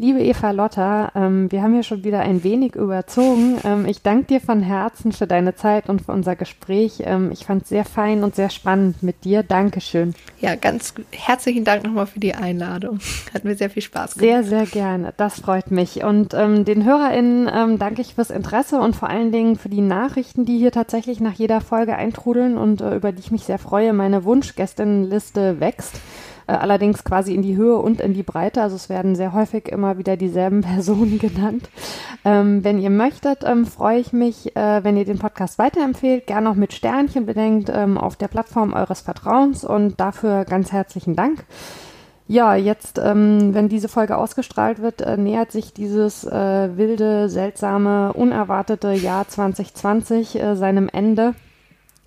Liebe Eva Lotta, ähm, wir haben hier schon wieder ein wenig überzogen. Ähm, ich danke dir von Herzen für deine Zeit und für unser Gespräch. Ähm, ich fand es sehr fein und sehr spannend mit dir. Dankeschön. Ja, ganz herzlichen Dank nochmal für die Einladung. Hat mir sehr viel Spaß gemacht. Sehr, sehr gerne. Das freut mich. Und ähm, den HörerInnen ähm, danke ich fürs Interesse und vor allen Dingen für die Nachrichten, die hier tatsächlich nach jeder Folge eintrudeln und äh, über die ich mich sehr freue. Meine Wunschgästinnenliste wächst. Äh, allerdings quasi in die Höhe und in die Breite. Also es werden sehr häufig immer wieder dieselben Personen genannt. Ähm, wenn ihr möchtet, ähm, freue ich mich, äh, wenn ihr den Podcast weiterempfehlt, gerne auch mit Sternchen bedenkt ähm, auf der Plattform eures Vertrauens und dafür ganz herzlichen Dank. Ja, jetzt, ähm, wenn diese Folge ausgestrahlt wird, äh, nähert sich dieses äh, wilde, seltsame, unerwartete Jahr 2020 äh, seinem Ende.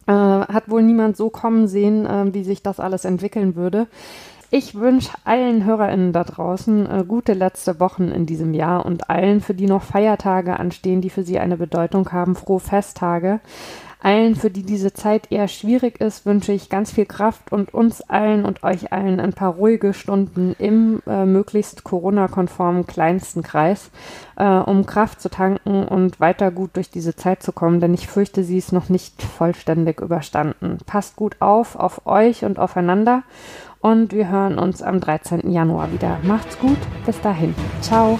Äh, hat wohl niemand so kommen sehen, äh, wie sich das alles entwickeln würde. Ich wünsche allen HörerInnen da draußen äh, gute letzte Wochen in diesem Jahr und allen, für die noch Feiertage anstehen, die für sie eine Bedeutung haben, frohe Festtage. Allen, für die diese Zeit eher schwierig ist, wünsche ich ganz viel Kraft und uns allen und euch allen ein paar ruhige Stunden im äh, möglichst Corona-konformen kleinsten Kreis, äh, um Kraft zu tanken und weiter gut durch diese Zeit zu kommen, denn ich fürchte, sie ist noch nicht vollständig überstanden. Passt gut auf, auf euch und aufeinander und wir hören uns am 13. Januar wieder. Macht's gut, bis dahin. Ciao.